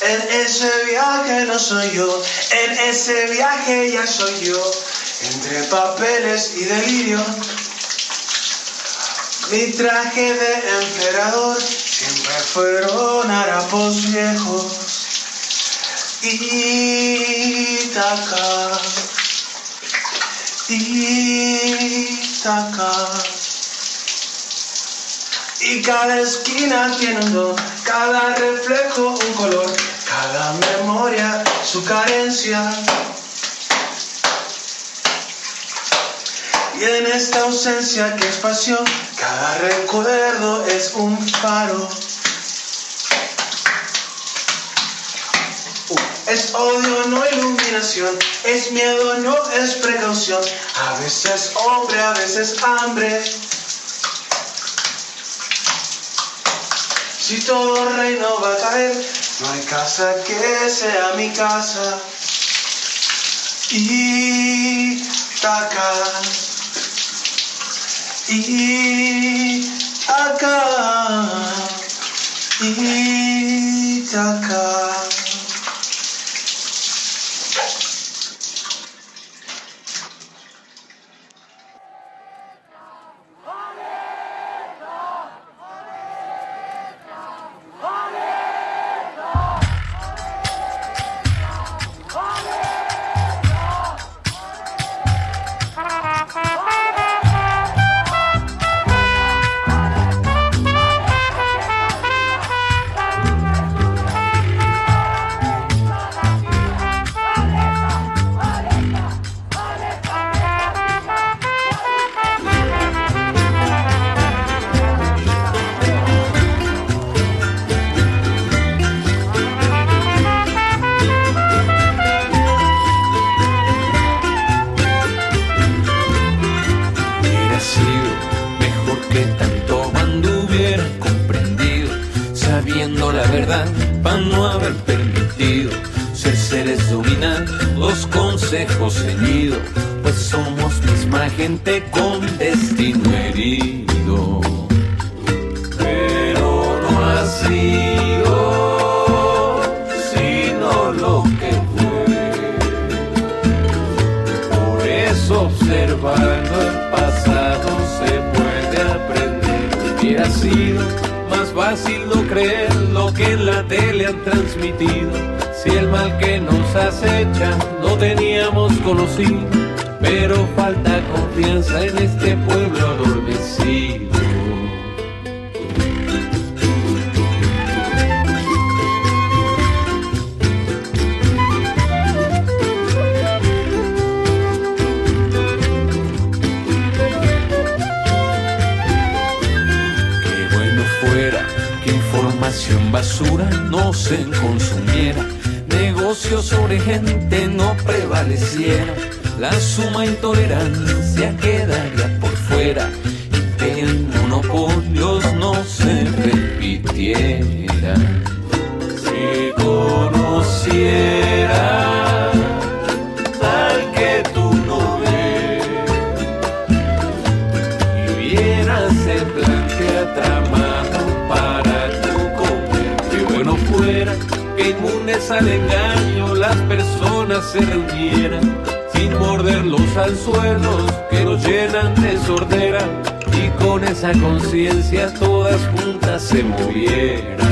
En ese viaje no soy yo, en ese viaje ya soy yo, entre papeles y delirio. Mi traje de emperador siempre fueron harapos viejos. Ítaca, Ítaca. Y cada esquina tiene un don, cada reflejo un color, cada memoria su carencia. Y en esta ausencia que es pasión, cada recuerdo es un faro. Uh, Es odio, no iluminación, es miedo, no es precaución, a veces hombre, a veces hambre. Si todo reino va a caer, no hay casa que sea mi casa. Ítaca, Ítaca, Ítaca. Hubiera pues somos misma gente con destino herido. Pero no ha sido sino lo que fue. Por eso observando el pasado se puede aprender. Hubiera sido más fácil no creer lo que en la tele han transmitido. Si el mal que nos acecha teníamos conocido, pero falta confianza en este pueblo adormecido. Qué bueno fuera que información basura no se consumiera negocio sobre gente no prevaleciera, la suma intolerancia quedaría por fuera y que el monopolio no se repitiera. se reunieran, sin morder los anzuelos que nos llenan de sordera, y con esa conciencia todas juntas se movieran.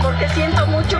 Porque siento mucho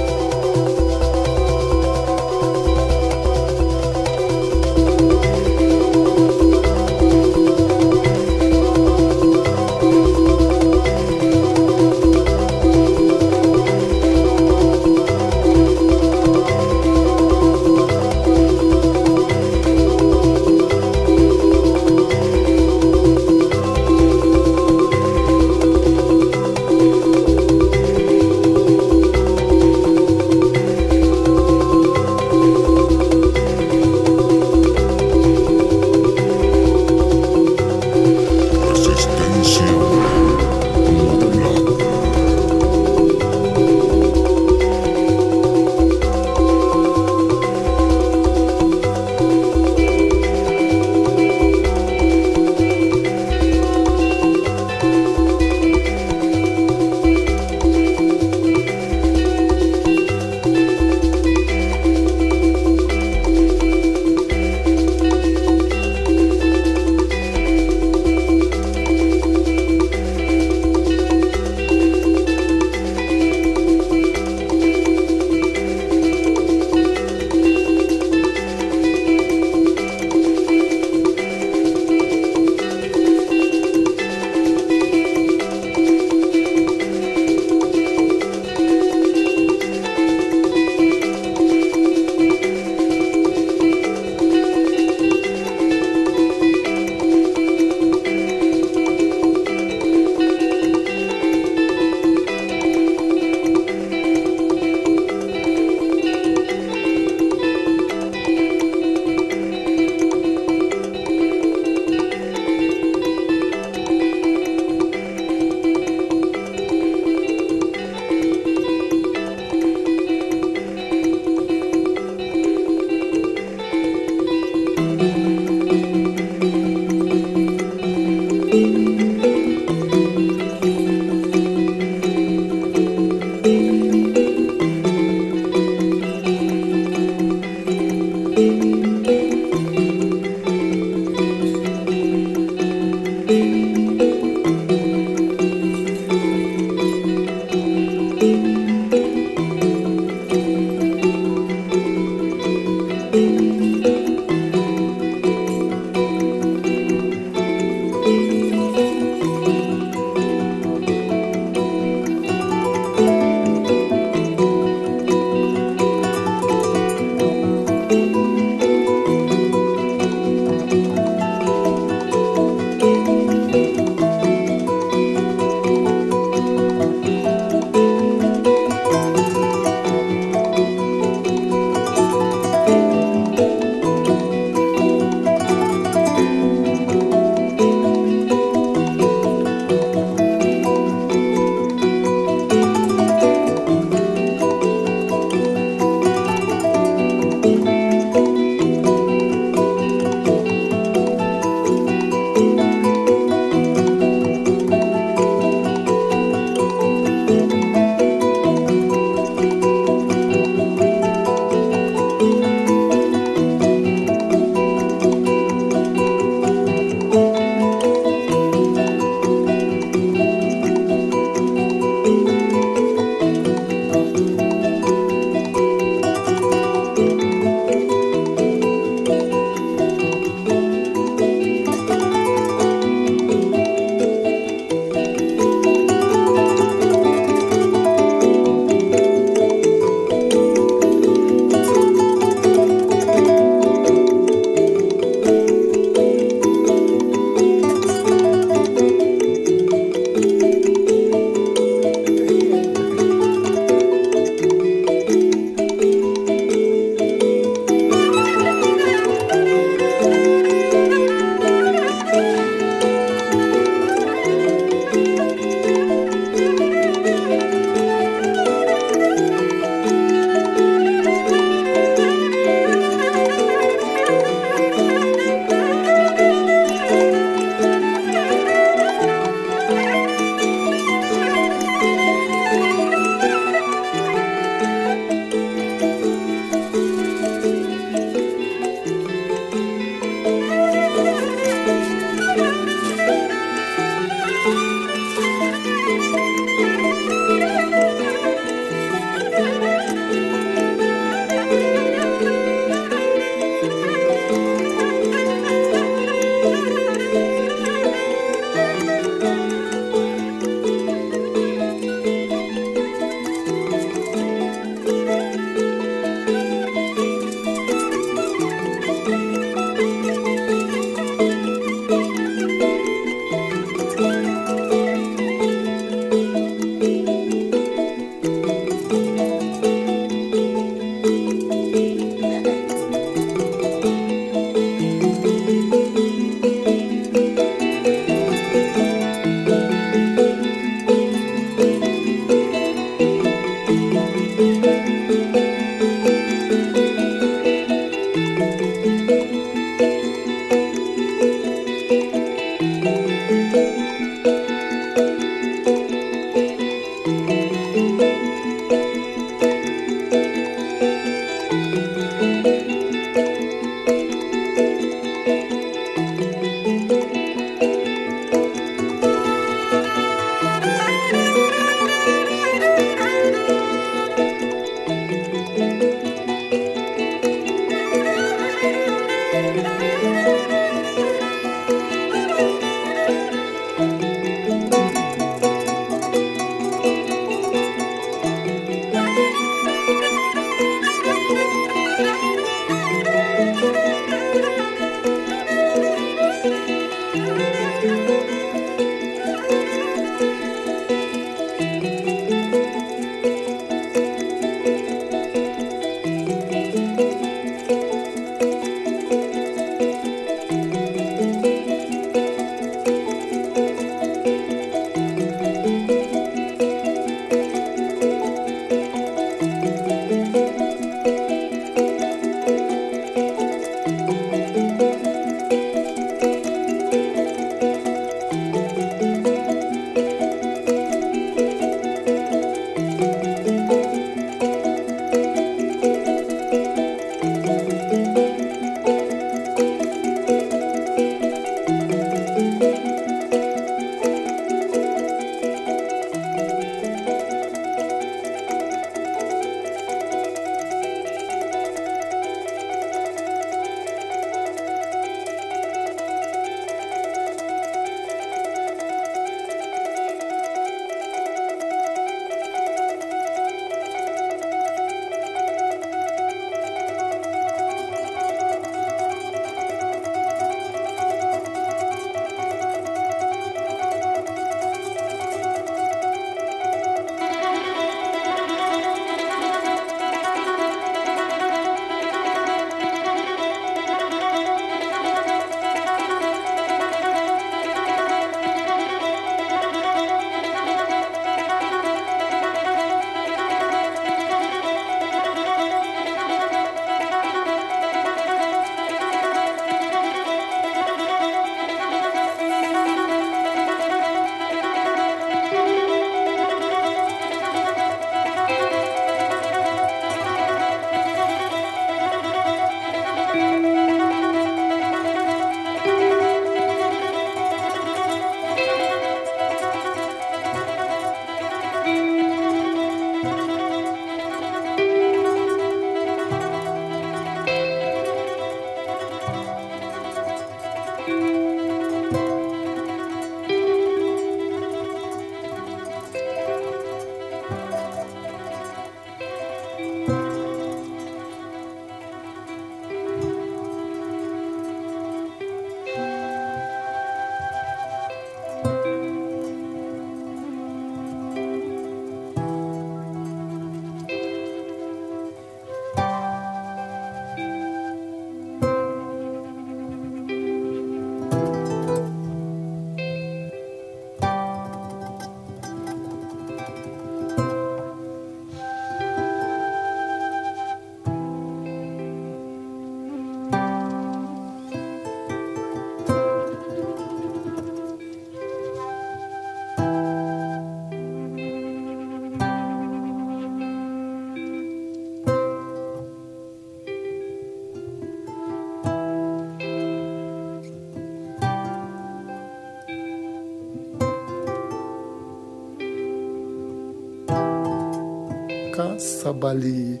sabali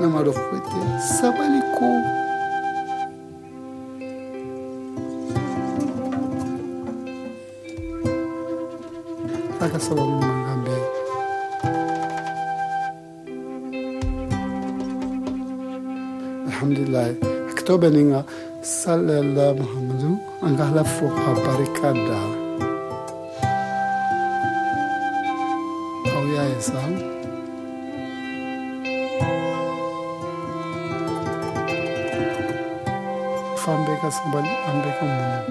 na malofu ete sabaliko aka sababu na ngambe alhamdulilahi akitobeninga salela muhammadu angahla foka barikada Sabal, América Mundo.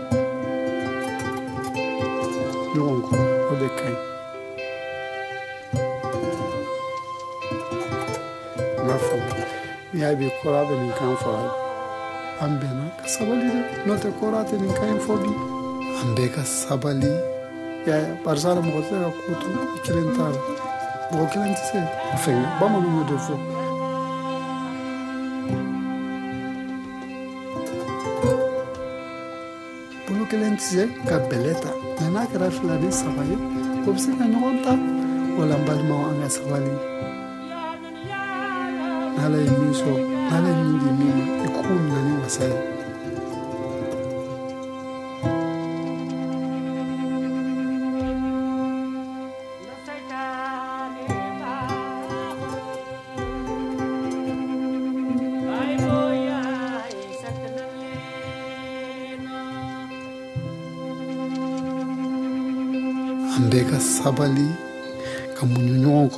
Longo, o decai. Na fala. E aí, vi corada em cá, fala. Ambena, sabali, não te corada em cá, em sabali. E aí, parzara, mogote, a culto, o que lentar. O que lentar, se ka bɛlɛ ta mɛ n'a kɛra fila ni saba ye o bɛ se ka ɲɔgɔn ta wala n balimaw an ka sabali n'ala ye min sɔrɔ n'ala ye min di min ma i k'o minɛ ni wasa ye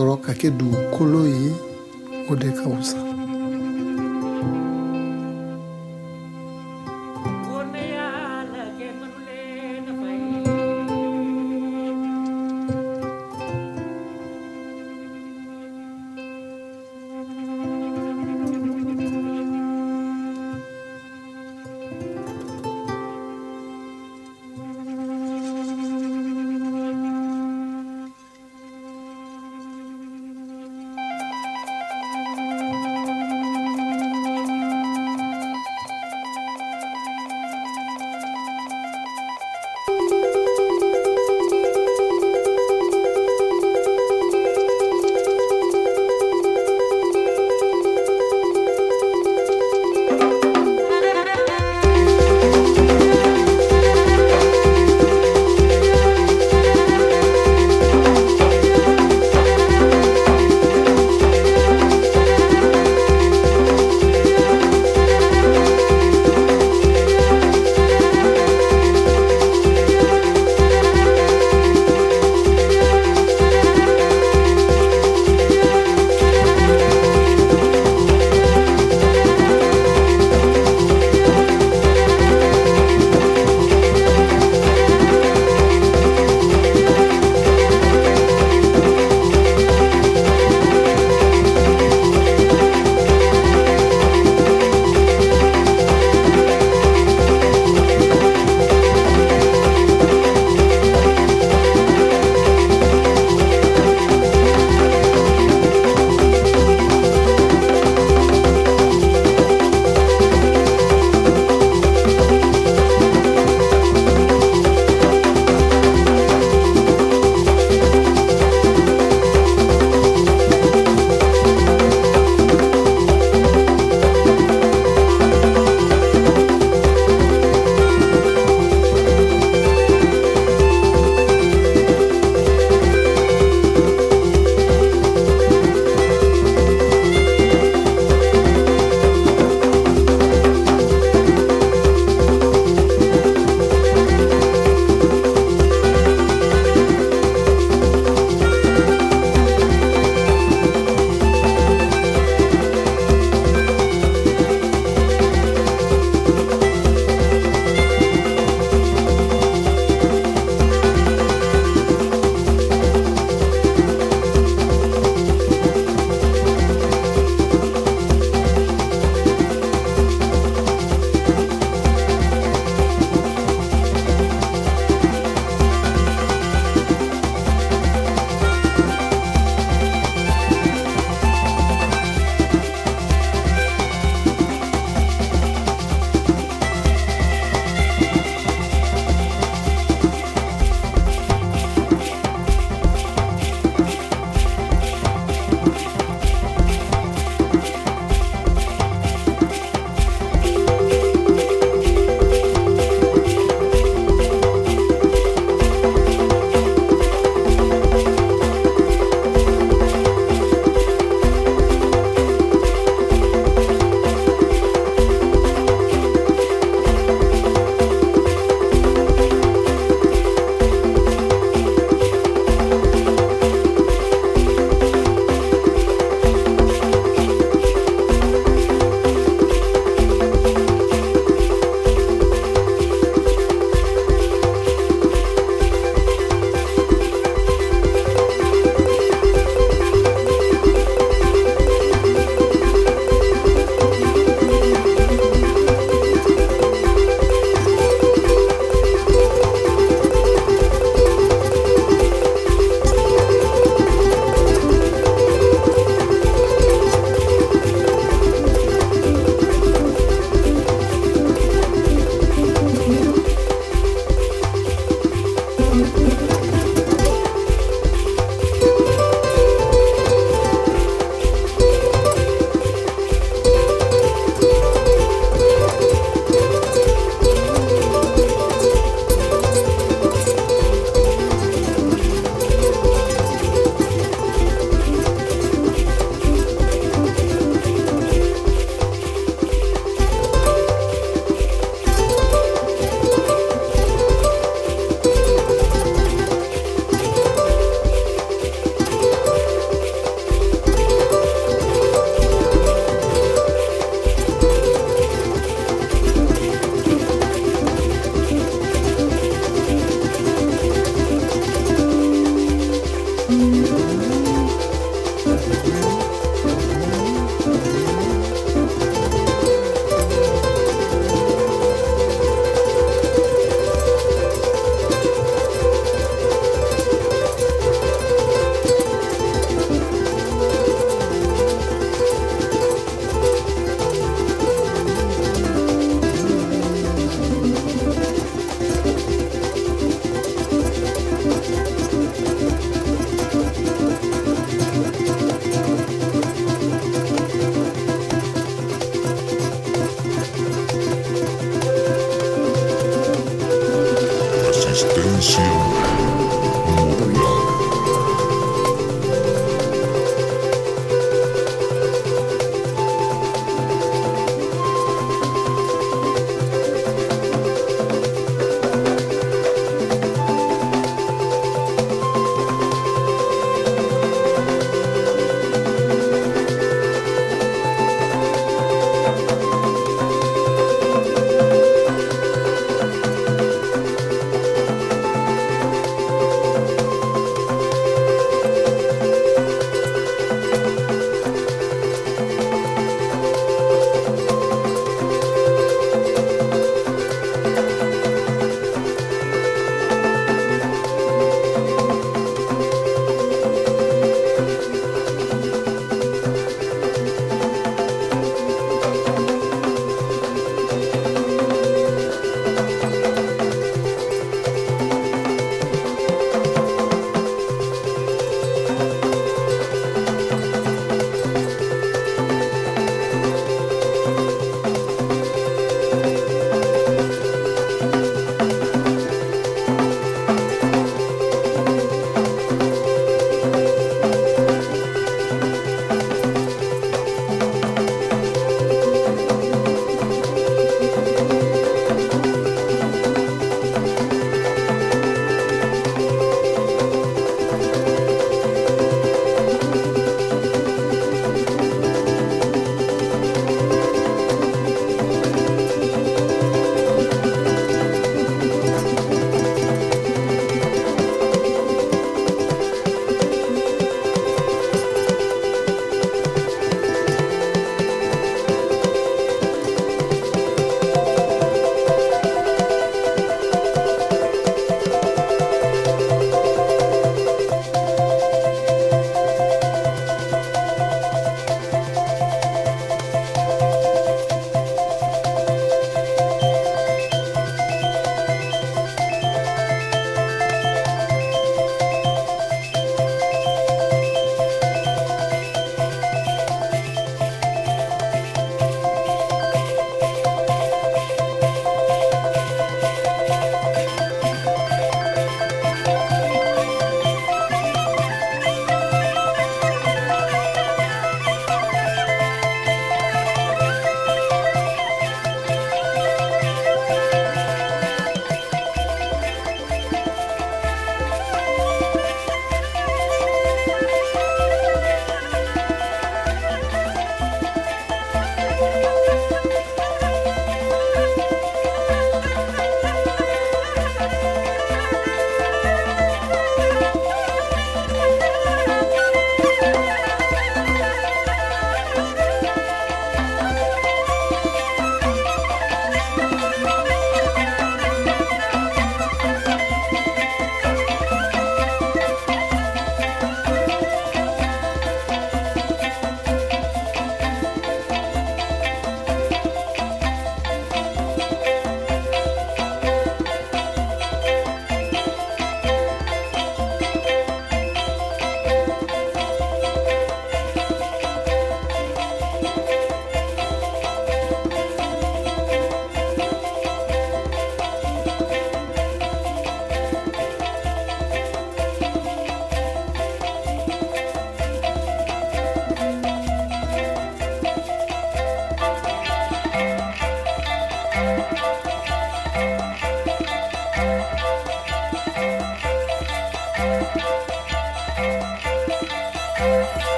kɔrɔ ka kɛ dugukolo ye o de ka wusa